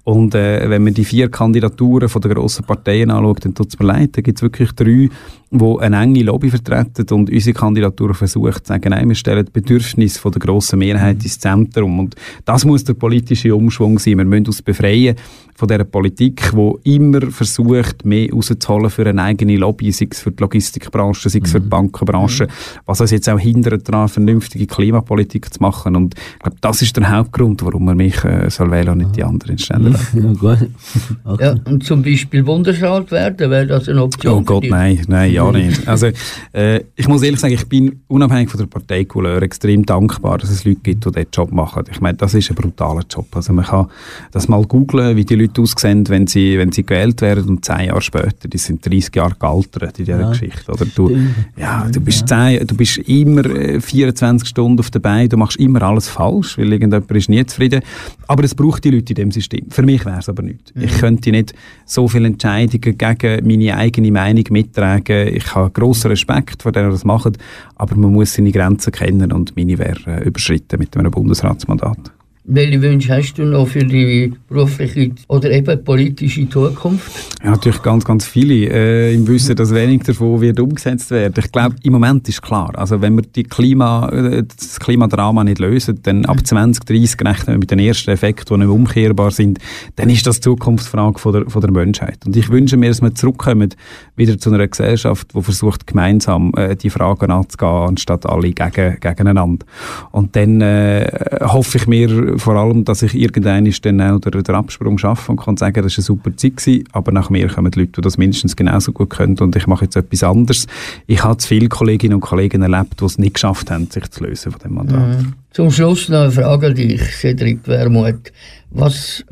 Und äh, wenn man die vier Kandidaturen von der grossen Parteien anschaut, dann tut es mir leid, da gibt es wirklich drei, die eine enge Lobby vertreten und unsere Kandidatur versucht zu sagen, nein, wir stellen die Bedürfnisse der grossen Mehrheit ins Zentrum. Und das muss der politische Umschwung sein. Wir müssen uns befreien von dieser Politik, die immer versucht, mehr rauszuholen für eine eigene Lobby, sei es für die Logistikbranche, sei es für die Bankenbranche, was uns jetzt auch hindert daran, vernünftige Klimapolitik zu machen. Und ich glaube, das ist der Hauptgrund, warum man mich äh, soll wählen und nicht die anderen Stellen. Ja, gut. (laughs) Okay. Ja, und zum Beispiel Bundesrat werden, wäre das eine Option? Oh für Gott, dich? nein, nein, ja nicht. Also, äh, ich muss ehrlich sagen, ich bin unabhängig von der Parteikouleur extrem dankbar, dass es Leute gibt, die diesen Job machen. Ich meine, das ist ein brutaler Job. Also man kann das mal googlen, wie die Leute aussehen, wenn sie, wenn sie gewählt werden und zehn Jahre später, die sind 30 Jahre gealtert in dieser Ja, Geschichte. Oder du, ja, du bist zehn, du bist immer äh, 24 Stunden auf der Beine, du machst immer alles falsch, weil irgendjemand ist nie zufrieden. Aber es braucht die Leute in dem System. Für mich wäre es aber nicht. Ich könnte nicht so viele Entscheidungen gegen meine eigene Meinung mittragen. Ich habe grossen Respekt vor denen, die das machen, aber man muss seine Grenzen kennen und meine wäre äh, überschritten mit einem Bundesratsmandat. Welche Wünsche hast du noch für die berufliche oder eben politische Zukunft? Ja, natürlich ganz, ganz viele. Äh, Im Wissen, dass wenig davon wird umgesetzt werden. Ich glaube, im Moment ist klar. Also, wenn wir die Klima, äh, das Klimadrama nicht lösen, dann ab 2030 rechnen wir mit den ersten Effekten, die nicht umkehrbar sind, dann ist das die Zukunftsfrage von der, von der Menschheit. Und ich wünsche mir, dass wir zurückkommen wieder zu einer Gesellschaft, die versucht, gemeinsam äh, die Fragen anzugehen, anstatt alle gegen, gegeneinander. Und dann äh, hoffe ich mir vor allem, dass ich irgendwann dann den, Absprung schaffe und kann sagen, das war eine super Zeit, gewesen, aber nach mir kommen die Leute, die das mindestens genauso gut können und ich mache jetzt etwas anderes. Ich habe viele Kolleginnen und Kollegen erlebt, die es nicht geschafft haben, sich zu lösen von dem Mandat. Zum Schluss noch eine Frage an dich, Cedric Wermuth. Was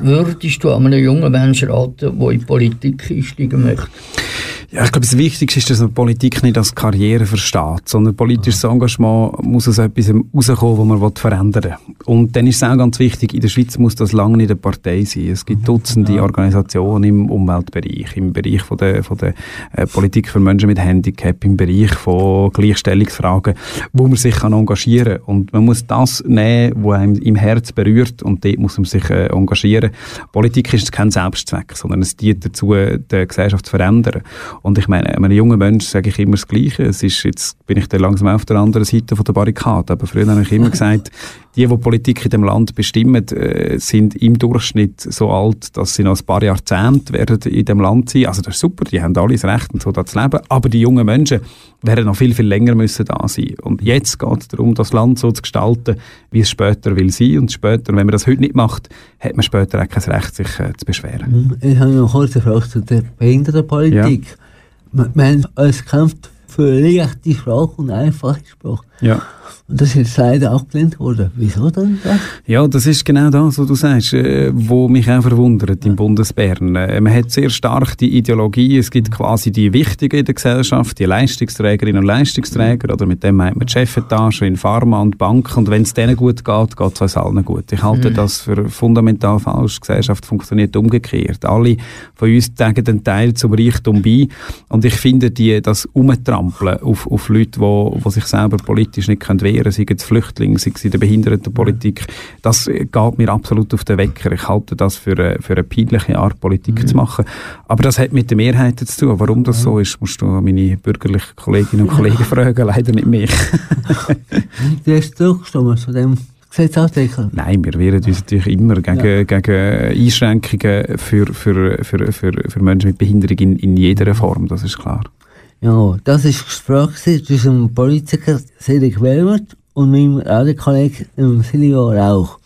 würdest du einem jungen Menschen raten, der in die Politik einsteigen möchte? Ja, ich glaube, das Wichtigste ist, dass man Politik nicht als Karriere versteht, sondern politisches Engagement muss aus etwas rauskommen, was man verändern will. Und dann ist es auch ganz wichtig, in der Schweiz muss das lange nicht eine Partei sein. Es gibt Dutzende Organisationen im Umweltbereich, im Bereich von der, von der äh, Politik für Menschen mit Handicap, im Bereich von Gleichstellungsfragen, wo man sich kann engagieren kann. Und man muss das nehmen, was einem im Herz berührt und dort muss man sich äh, engagieren. Politik ist kein Selbstzweck, sondern es dient dazu, die Gesellschaft zu verändern. Und ich meine, einem jungen Mensch sage ich immer das Gleiche. Es ist, jetzt bin ich dann langsam auf der anderen Seite von der Barrikade. Aber früher habe ich immer gesagt, (laughs) die, die Politik in dem Land bestimmen, äh, sind im Durchschnitt so alt, dass sie noch ein paar Jahrzehnte werden in dem Land sein. Also das ist super, die haben alle das Recht, und so da zu leben. Aber die jungen Menschen werden noch viel, viel länger müssen da sein. Und jetzt geht es darum, das Land so zu gestalten, wie es später will sein. Und später, wenn man das heute nicht macht, hat man später auch kein Recht, sich äh, zu beschweren. Ich habe noch eine Frage zu der Behindertenpolitik. Wir, haben uns gekämpft für leichte Sprache und einfache Sprache. Ja. Und das ist jetzt leider abgelehnt worden. Wieso denn das? Ja, das ist genau das, was du sagst, äh, wo mich auch verwundert im Bundesbern. Äh, man hat sehr stark die Ideologie, es gibt quasi die Wichtigen in der Gesellschaft, die Leistungsträgerinnen und Leistungsträger, oder mit dem meint man die Chefetage in Pharma und Banken, und wenn es denen gut geht, geht es uns allen gut. Ich halte das für fundamental falsch. Die Gesellschaft funktioniert umgekehrt. Alle von uns tragen den Teil zum Reichtum bei, und ich finde, die, das Umtrampeln auf, auf Leute, die, die sich selber politisch nicht können wehren können, sei es Flüchtlinge, sei es in der Behindertenpolitik, das geht mir absolut auf den Wecker. Ich halte das für eine, für eine peinliche Art, Politik zu machen. Aber das hat mit der Mehrheit zu tun. Warum das so ist, musst du meine bürgerlichen Kolleginnen und Kollegen (laughs) fragen, leider nicht mich. (laughs) Du hast zugestimmt zu dem. Nein, wir wehren uns natürlich immer gegen, gegen Einschränkungen für, für, für, für, für Menschen mit Behinderung in, in jeder Form, das ist klar. Ja, das war Gespräch zwischen dem Politiker Cedric Wermuth und meinem Radiokollegen Silvio Rauch.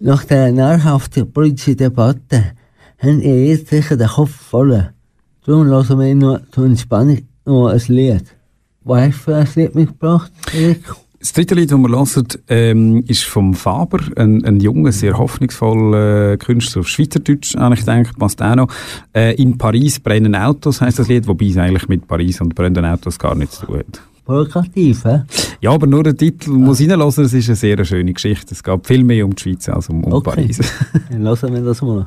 Nach der nahrhaften politischen Debatte haben ihr jetzt sicher den Kopf voll. Darum hören wir noch zur Entspannung noch ein Lied. Was hast du für ein Lied mitgebracht, Cedric? Das dritte Lied, das wir hören, ähm, ist vom Faber, ein, ein junger, sehr hoffnungsvoller äh, Künstler auf Schweizerdeutsch, habe ich gedacht, passt auch noch. Äh, in Paris brennen Autos, heisst das Lied, wobei es eigentlich mit Paris und brennenden Autos gar nichts zu tun hat. Provokativ, hä? Ja, aber nur der Titel muss reinlassen, es ist eine sehr schöne Geschichte. Es geht viel mehr um die Schweiz als um, um Okay. Paris. (laughs) Dann lassen wir das mal.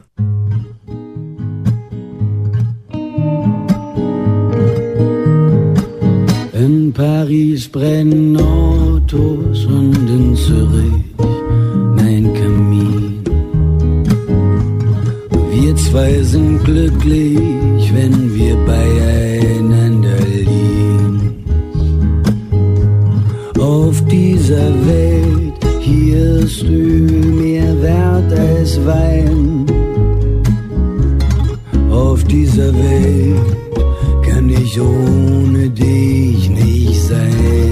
In Paris brennen Autos und in Zürich mein Kamin. Wir zwei sind glücklich, wenn wir beieinander liegen. Auf dieser Welt, hier ist Öl mehr wert als Wein. Auf dieser Welt kann ich ohne dich nicht sein.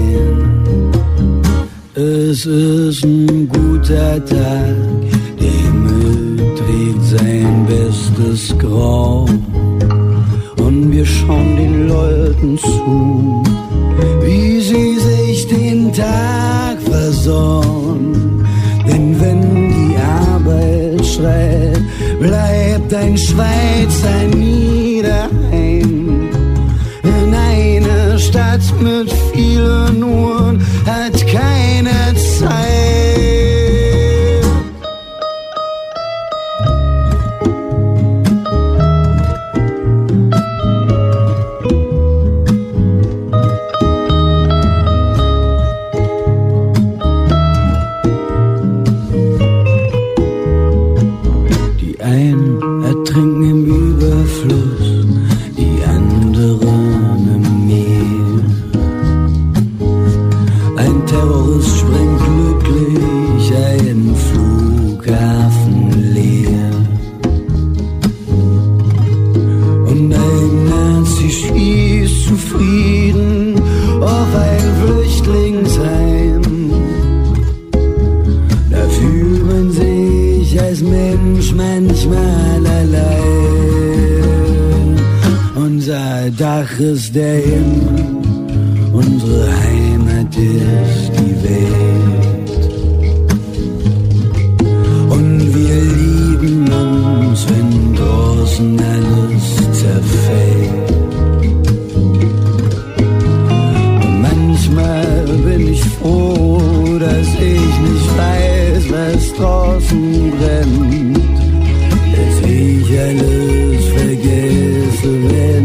Es ist ein guter Tag, der Himmel trägt sein bestes Grau. Und wir schauen den Leuten zu, wie sie sich den Tag versorgen. Denn wenn die Arbeit schreit, bleibt ein Schweizer nie. In einer Stadt mit vielen Uhren ich nicht weiß, was draußen brennt. Dass ich alles vergesse, wenn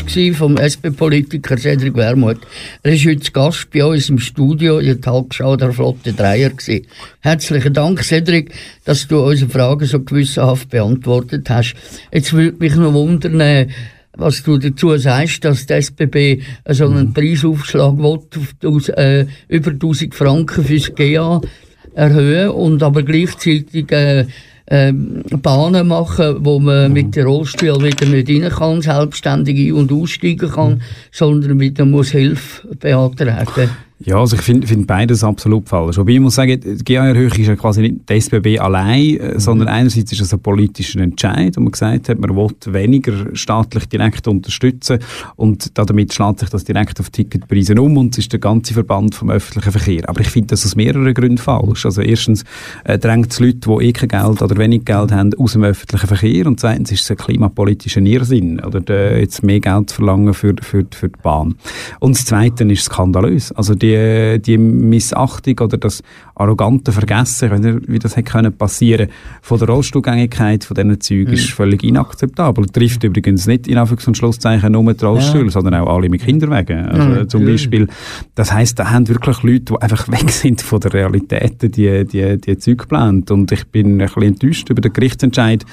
gewesen vom SP-Politiker Cedric Wermuth. Er ist heute Gast bei uns im Studio in der Talkshow der Flotte Dreier. Gewesen. Herzlichen Dank, Cedric, dass du unsere Fragen so gewissenhaft beantwortet hast. Jetzt würde mich noch wundern, äh, was du dazu sagst, dass die SBB so einen Preisaufschlag will, auf äh, über 1000 Franken fürs GA erhöhen und aber gleichzeitig äh, ähm, Bahnen machen, wo man mit dem Rollstuhl wieder nicht rein kann, selbstständig ein- und aussteigen kann, sondern wieder muss Hilfe beantragen. Ja, also ich finde find beides absolut falsch. Wobei ich muss sagen, die GA-Erhöhung ist ja quasi nicht die SBB allein, äh, sondern einerseits ist es ein politischer Entscheid, wo man gesagt hat, man will weniger staatlich direkt unterstützen und damit schlägt sich das direkt auf Ticketpreise um und es ist der ganze Verband vom öffentlichen Verkehr. Aber ich finde das aus mehreren Gründen falsch. Also erstens äh, drängt es Leute, die eh kein Geld oder wenig Geld haben, aus dem öffentlichen Verkehr und zweitens ist es ein klimapolitischer Irrsinn oder der, jetzt mehr Geld zu verlangen für, für, für die Bahn. Und das Zweite ist skandalös. Also die, die Missachtung oder das arrogante Vergessen, weiß nicht, wie das hätte können passieren von der Rollstuhlgängigkeit von diesen Zügen ist völlig inakzeptabel. Trifft übrigens nicht in Anführungs- und Schlusszeichen nur die Rollstühle, sondern auch alle mit Kinderwegen. Also zum Beispiel, das heisst, da haben wirklich Leute, die einfach weg sind von der Realität, die, die, die Züge geplant. Und ich bin ein bisschen enttäuscht über den Gerichtsentscheid,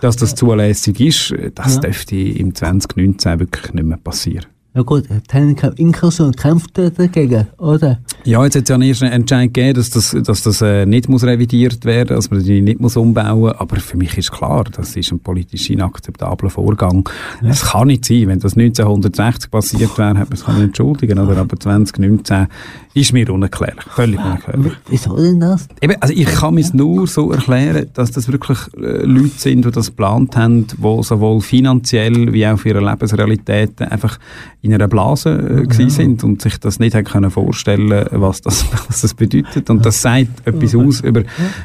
dass das zulässig ist. Das dürfte im 2019 wirklich nicht mehr passieren. Ja gut, Techniker Inkasso kämpft er dagegen, oder? Ja, jetzt hat es ja einen ersten Entscheid gegeben, dass das, dass das äh, nicht muss revidiert werden dass man die nicht muss umbauen aber für mich ist klar, das ist ein politisch inakzeptabler Vorgang. Es kann nicht sein, wenn das 1960 passiert wäre, hätte man es können entschuldigen oder aber 2019 ist mir unerklärlich, völlig unerklärlich. Wieso denn das? Eben, also ich kann mir es nur so erklären, dass das wirklich äh, Leute sind, die das geplant haben, die sowohl finanziell wie auch für ihre Lebensrealitäten einfach in einer Blase äh, gewesen sind und sich das nicht können vorstellen, was das, (laughs) was das bedeutet. Und das sagt etwas aus über,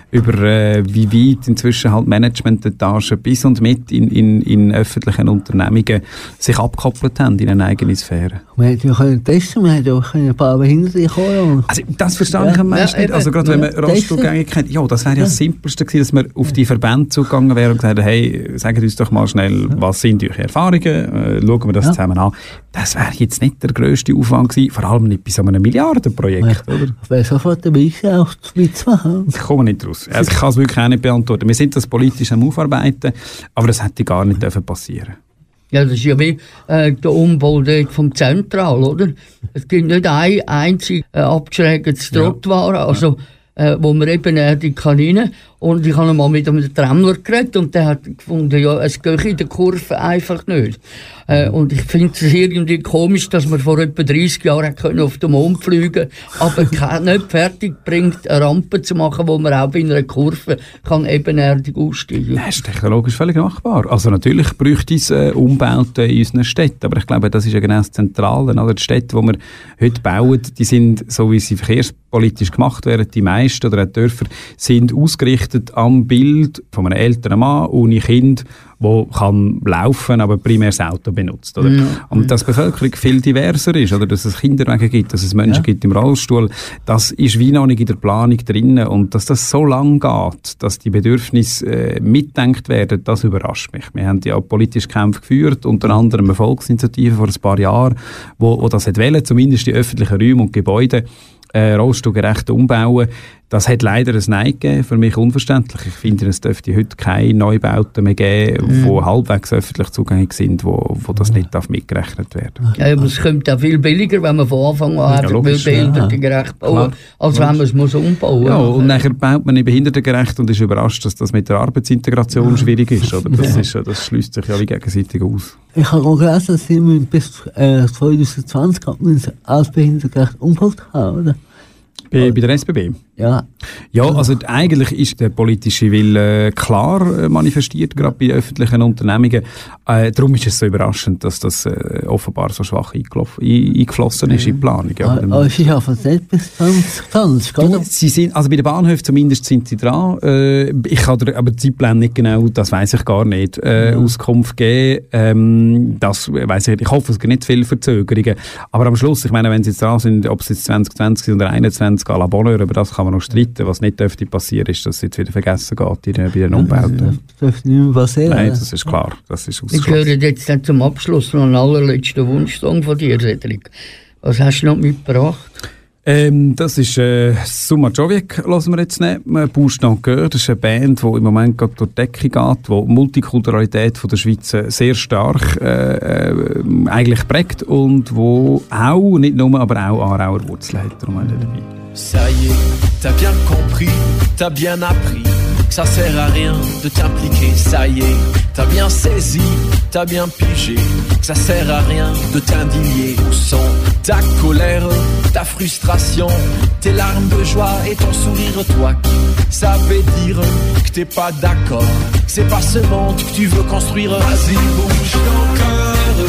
über äh, wie weit inzwischen halt Managementetagen bis und mit in, in, in öffentlichen Unternehmungen sich abgekoppelt haben in eine eigene Sphäre. Man hätte ja können testen, man hätte auch ein paar Behinderte kommen. Also das verstehe Ja. ich am meisten Ja, nicht. Also gerade wenn man Ja, Rollstuhlgängigkeit, ja, das wäre ja das Simpelste gewesen, dass man auf die Verbände zugegangen wäre und gesagt hätte, hey, sagt uns doch mal schnell, was sind eure Erfahrungen, äh, schauen wir das Ja. zusammen an. Das wäre jetzt nicht der grösste Aufwand gewesen, vor allem nicht bei so einem Milliardenprojekt, oder? Ich wäre sofort dabei auch die Schweiz zu machen. Ich komme nicht raus. Also ich kann es wirklich auch nicht beantworten. Wir sind das politisch am Aufarbeiten, aber das hätte gar nicht dürfen passieren Ja, das ist ja wie äh, der Umbau dort vom Zentral, oder? Es gibt nicht ein einzig äh, abgeschrägtes Trottwaren, also äh, wo man eben äh, die Kaninen und ich habe mal mit einem Tremmler geredet und der hat gefunden, ja, es geht in der Kurve einfach nicht. Äh, und ich finde es irgendwie komisch, dass man vor etwa 30 Jahren können auf den Mond fliegen aber (laughs) nicht fertig bringt, eine Rampe zu machen, wo man auch in einer Kurve kann ebenerdig aussteigen Das ist technologisch völlig machbar. Also natürlich bräuchte es äh, Umbauten in unseren Städten, aber ich glaube, das ist ja genau das Zentrale. Oder? Die Städte, die wir heute bauen, die sind, so wie sie verkehrspolitisch gemacht werden, die meisten oder auch Dörfer, sind ausgerichtet am Bild von einem älteren Mann ohne Kind, wo kann laufen, aber primär das Auto benutzt. Oder? Und dass die Bevölkerung viel diverser ist, oder dass es Kinderwege gibt, dass es Menschen gibt im Rollstuhl, das ist wie noch nicht in der Planung drinnen. Und dass das so lang geht, dass die Bedürfnisse äh, mitdenkt werden, das überrascht mich. Wir haben ja auch politische Kämpfe geführt, unter anderem eine Volksinitiative vor ein paar Jahren, wo, wo das hat wollen, zumindest die öffentlichen Räume und Gebäude äh, rollstuhlgerecht umbauen. Das hat leider ein Nein gegeben, für mich unverständlich. Ich finde, es dürfte heute keine Neubauten mehr geben, die halbwegs öffentlich zugänglich sind, wo, wo das nicht darf mitgerechnet werden Ja, aber es kommt auch viel billiger, wenn man von Anfang an will logisch, Behinderte gerecht bauen, als wenn man es muss umbauen Ja, und nachher baut man nicht behindertengerecht und ist überrascht, dass das mit der Arbeitsintegration schwierig ist. Oder? Das, ist, ja- das schließt sich ja wie gegenseitig aus. Ich habe auch gelesen, dass sie bis äh, 2020 als behindertengerecht umgebaut haben, oder? Bei, bei der SBB? Ja. Ja, also eigentlich ist der politische Wille äh, klar äh, manifestiert, gerade bei öffentlichen Unternehmungen. Äh, darum ist es so überraschend, dass das äh, offenbar so schwach eingeflossen ist in die Planung. Ja. Aber schaffen es nicht bis 2020, Du, oder? sie sind, also bei den Bahnhöfen zumindest sind sie dran. Äh, ich kann dir aber die Zeitpläne nicht genau, das weiß ich gar nicht, äh, Auskunft geben. Ähm, das weiß ich. Ich hoffe, es gibt nicht viele Verzögerungen. Aber am Schluss, ich meine, wenn sie jetzt dran sind, ob es jetzt 2020 sind oder 2021 à la Bonheur, über das kann man noch streiten. Was nicht dürfte passieren, ist, dass es jetzt wieder vergessen geht in, den- bei den Umbauten. Das dürfte nicht mehr passieren. Nein, das ist klar. Das ist Ich ausgeschlossen. höre jetzt dann zum Abschluss noch einen allerletzten Wunschsong von dir, Cedric. Was hast du noch mitgebracht? Ähm, das ist äh, Summa Jovic, hören wir jetzt nicht. Äh, Bouche das ist eine Band, die im Moment gerade durch die Decke geht, die Multikulturalität von der Schweiz äh, sehr stark äh, äh, eigentlich prägt und wo auch, nicht nur, aber auch Aarauer Wurzeln hat. Darum habe ich dabei. Ça y est, t'as bien compris, t'as bien appris que ça sert à rien de t'impliquer. Ça y est, t'as bien saisi, t'as bien pigé que ça sert à rien de t'indigner. Où sont ta colère, ta frustration, tes larmes de joie et ton sourire, toi qui savais dire que t'es pas d'accord, c'est pas ce monde que tu veux construire. Vas-y, bouge ton cœur.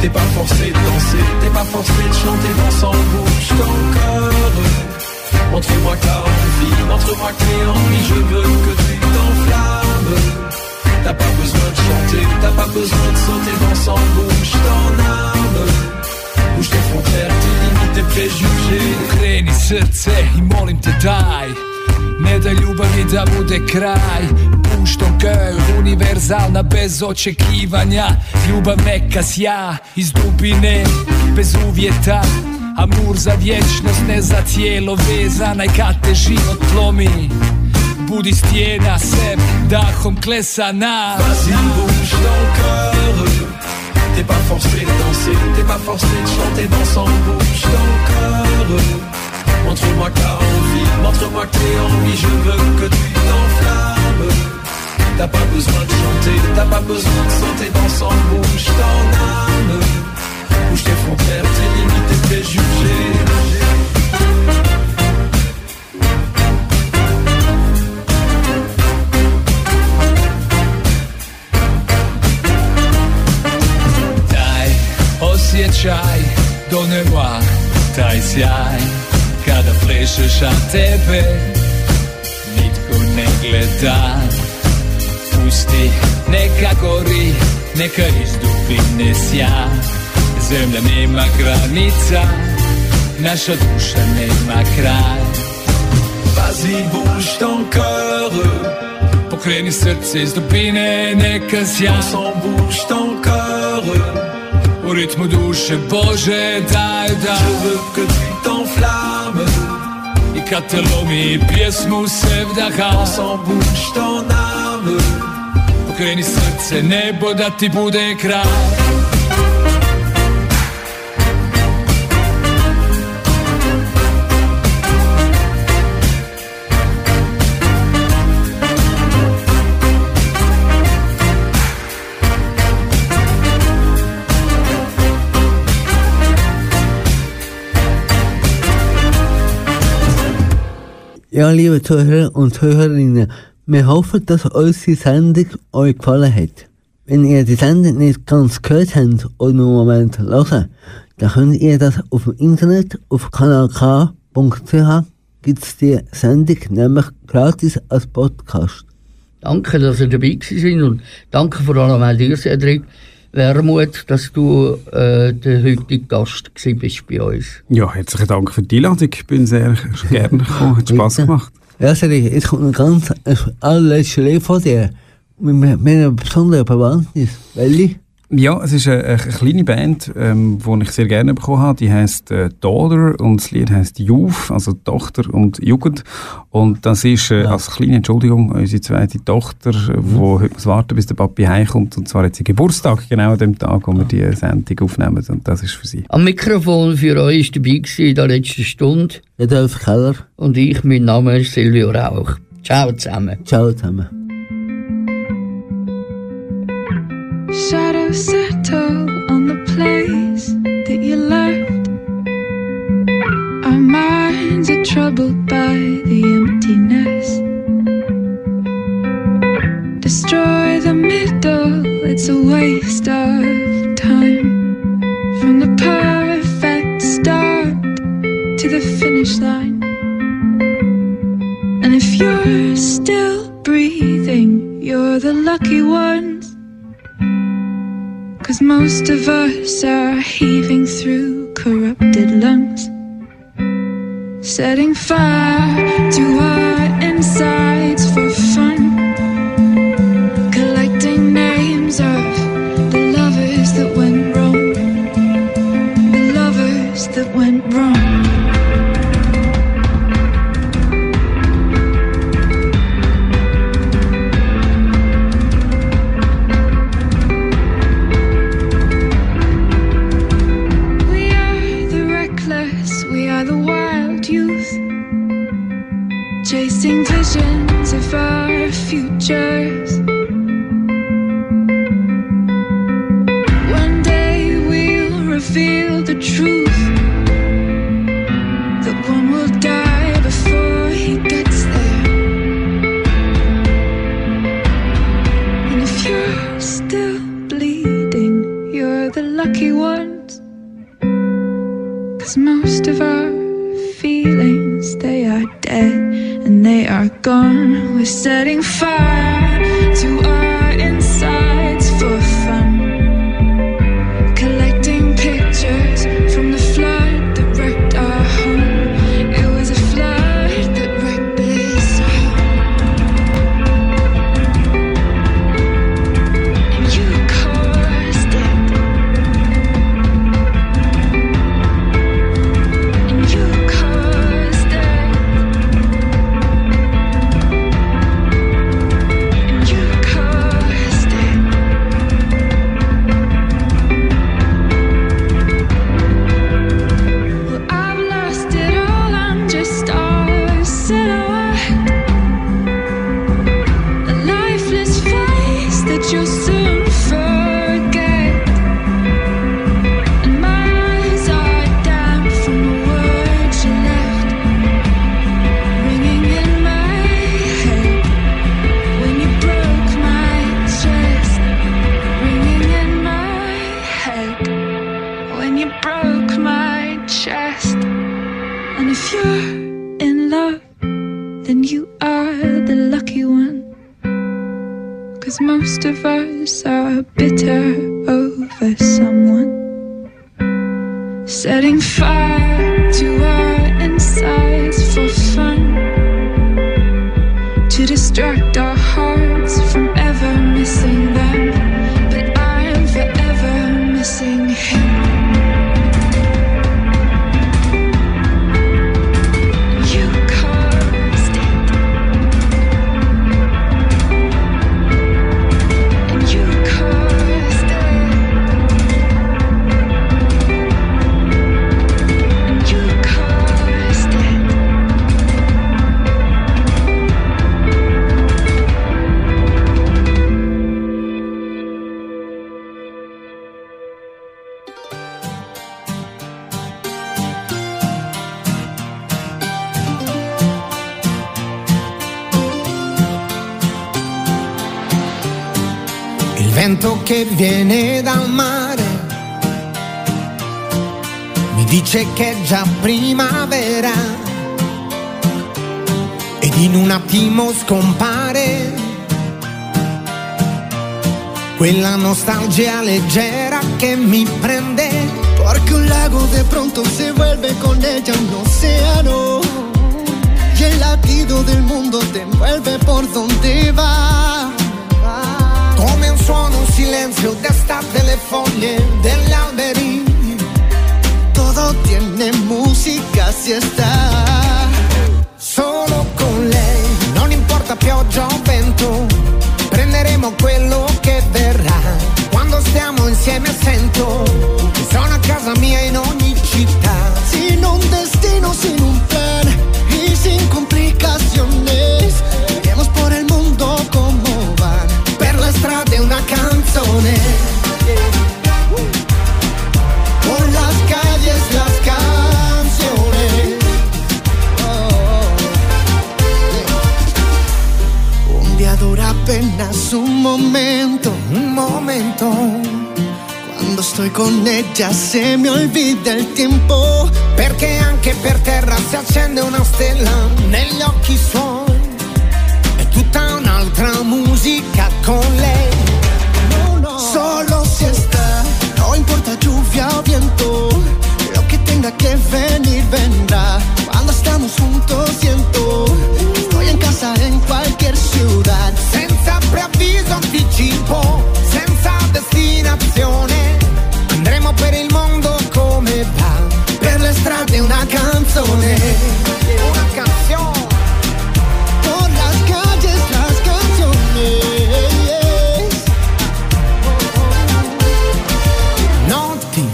T'es pas forcé de danser, t'es pas forcé de chanter dans son bouge ton cœur. Montre-moi t'as envie, montre-moi que envie, je veux que tu t'enflammes. T'as pas besoin de chanter, t'as pas besoin de sauter dans son bouge ton âme. Bouge tes frontières, tes limites, tes préjugés. Kreni srce i molim te daj Ne da ljubavi da bude kraj Puštom kao univerzalna bez očekivanja Ljubav neka sja iz dubine bez uvjeta Amur za vječnost, ne za cijelo vezana I kad te život plomi Budi stijena se dahom klesana Vas-y, bouge ton cœur. T'es pas forcé de danser, t'es pas forcé de chanter dans son bouge ton cœur. Montre-moi que t'as envie, montre-moi que t'es envie, je veux que tu t'enflammes. T'as pas besoin de chanter, t'as pas besoin de sauter dans son bouge ton âme. Bouge tes frontières, tes limites, tes préjugés. Daj, osjećaj, donema taj sjaj Kada plešeš, a tebe nitko ne gleda Pusti, neka gori, neka iz dubine sja Zemlja nema granica, naša duša nema kraj Vas-y, bouge ton cœur. Pokreni srce iz dubine, neka sja son bouge ton cœur. U ritmu duše Bože, daj, Je daj veux que tu t'enflammes. I kad te lomi pjesmu se vdaha son bouge ton âme. Pokreni srce, nebo da ti bude kraj Ja, liebe Zuhörer und Zuhörerinnen, wir hoffen, dass unsere Sendung euch gefallen hat. Wenn ihr die Sendung nicht ganz gehört habt oder nur Moment hören, dann könnt ihr das auf dem Internet auf kanalk.ch gibt's die Sendung nämlich gratis als Podcast. Danke, dass ihr dabei gewesen sind und danke vor allem auch dir, Cedric Wermut, dass du äh, der heutige Gast bist bei uns. Ja, herzlichen Dank für die Einladung. Ich bin sehr gerne gekommen, hat Spass gemacht. Ja, Seri, jetzt kommt ein ganz allerletztes Lied von dir. Mit, mit einer besonderen Bewandtnis. Welche? Ja, es ist eine, eine kleine Band, ähm, die ich sehr gerne bekommen habe. Die heißt äh, Daughter und das Lied heißt Youth, also Tochter und Jugend. Und das ist äh, als kleine Entschuldigung unsere zweite Tochter, äh, wo heute muss warten, bis der Papi heimkommt. Und zwar hat sie Geburtstag, genau an dem Tag, wo wir die Sendung aufnehmen. Und das ist für sie. Am Mikrofon für euch ist dabei gewesen in der letzten Stunde Adolf Keller. und ich, mein Name ist Silvio Rauch. Ciao zusammen. Ciao zusammen. Shadows settle on the place that you left. Our minds are troubled by the emptiness. Destroy the middle, it's a waste of time. From the perfect start to the finish line. And if you're still breathing, you're the lucky ones. Cause most of us are heaving through corrupted lungs, setting fire to our insides in un attimo scompare quella nostalgia leggera che mi prende Porque un lago de pronto se vuelve con ella un océano. Y el latido del mundo te envuelve por donde va. come un suono, un silenzio d'estate delle foglie degli alberi Todo tiene música si está. Non importa pioggia o vento prenderemo quello che verrà. Quando stiamo insieme sento sono a casa mia in ogni città. Sin un destino, apenas un momento, un momento Cuando estoy con ella se me olvida el tiempo. perché anche per terra si accende una stella negli occhi suoi è tutta un'altra musica con lei Solo si está, no importa lluvia o viento, lo que tenga que venir vendrá. Canzone. Una canzone. Por las calles las canciones. notti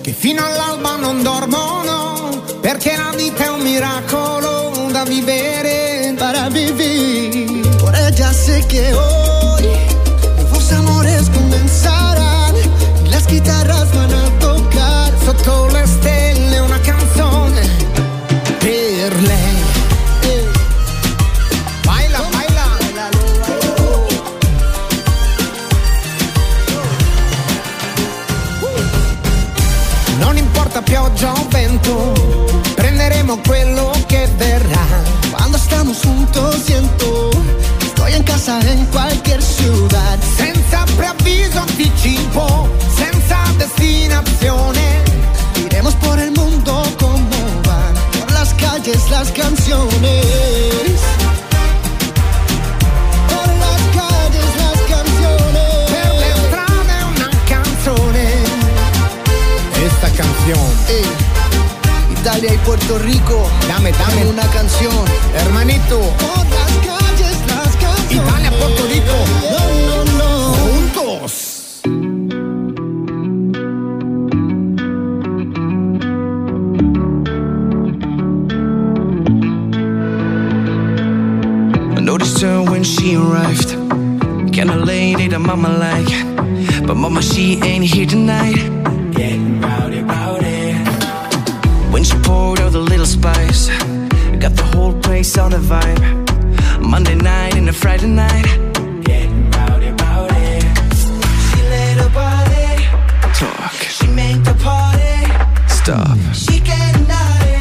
che fino all'alba non dormono perché la vita è un miracolo da vivere Para vivir, por ella sé que hoy nuevos amores comenzarán o vento, prenderemo quello che verrà. Cuando estamos juntos siento que estoy en casa en cualquier ciudad. Senza preavviso anticipo, senza destinazione. Iremos por el mundo como van, por las calles las canciones. Esta canción. Ey, Italia y Puerto Rico, Dame, dame una canción. Hermanito, Por las calles las canciones. Italia, Puerto Rico. No, no, no. juntos. I noticed her when she arrived. Kinda lady that mama like. But mama, she ain't here tonight. On the vibe. Monday night and a Friday night. Getting rowdy. She let her body talk. She make the party stop. She getting naughty.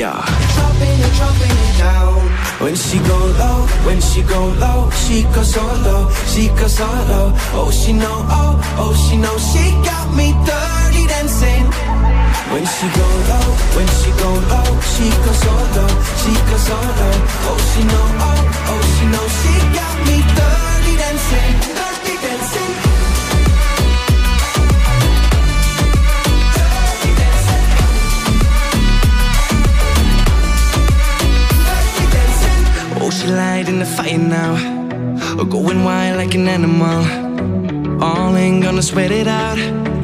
Yeah. Dropping it, dropping it down. When she go low, when she go low, she go so low, she go so low. Oh, she know, oh, oh, she know, she got me dirty dancing. When she go low, when she go low, she go so low, she go so low. Oh, she know, oh, oh, she know, she got me dirty dancing, dirty dancing. Dancing dancing, oh, she light in the fire now. Going wild like an animal. All ain't gonna sweat it out.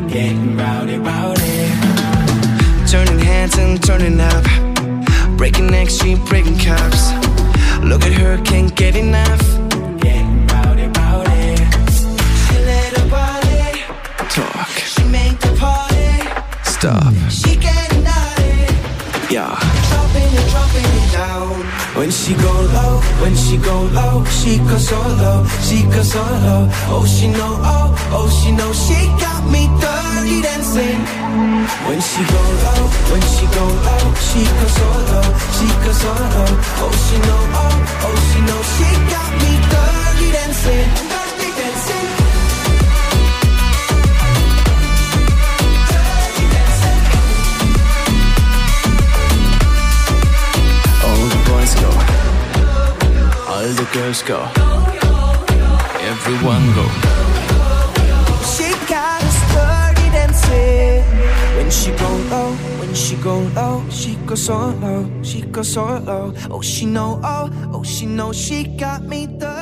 Getting rowdy, rowdy. Turning turning up. Breaking necks, she breaking cups. Look at her, can't get enough. Getting rowdy, rowdy. She let her body talk. She make the party stop. She getting naughty. Yeah. Dropping dropping down. When she go low, when she go low, she go so low, she go so low. Oh, she know, oh, oh, she know, she got me dirty dancing. When she go low, when she go low, she go so low, she go so low. Oh, she know, oh, oh, she know, she got me dirty dancing. All the girls go. Everyone go. She got us dirty dancing. When she go low, when she go low, she go so low, she go so low. Oh, she know, oh, oh, she know, she got me dirty.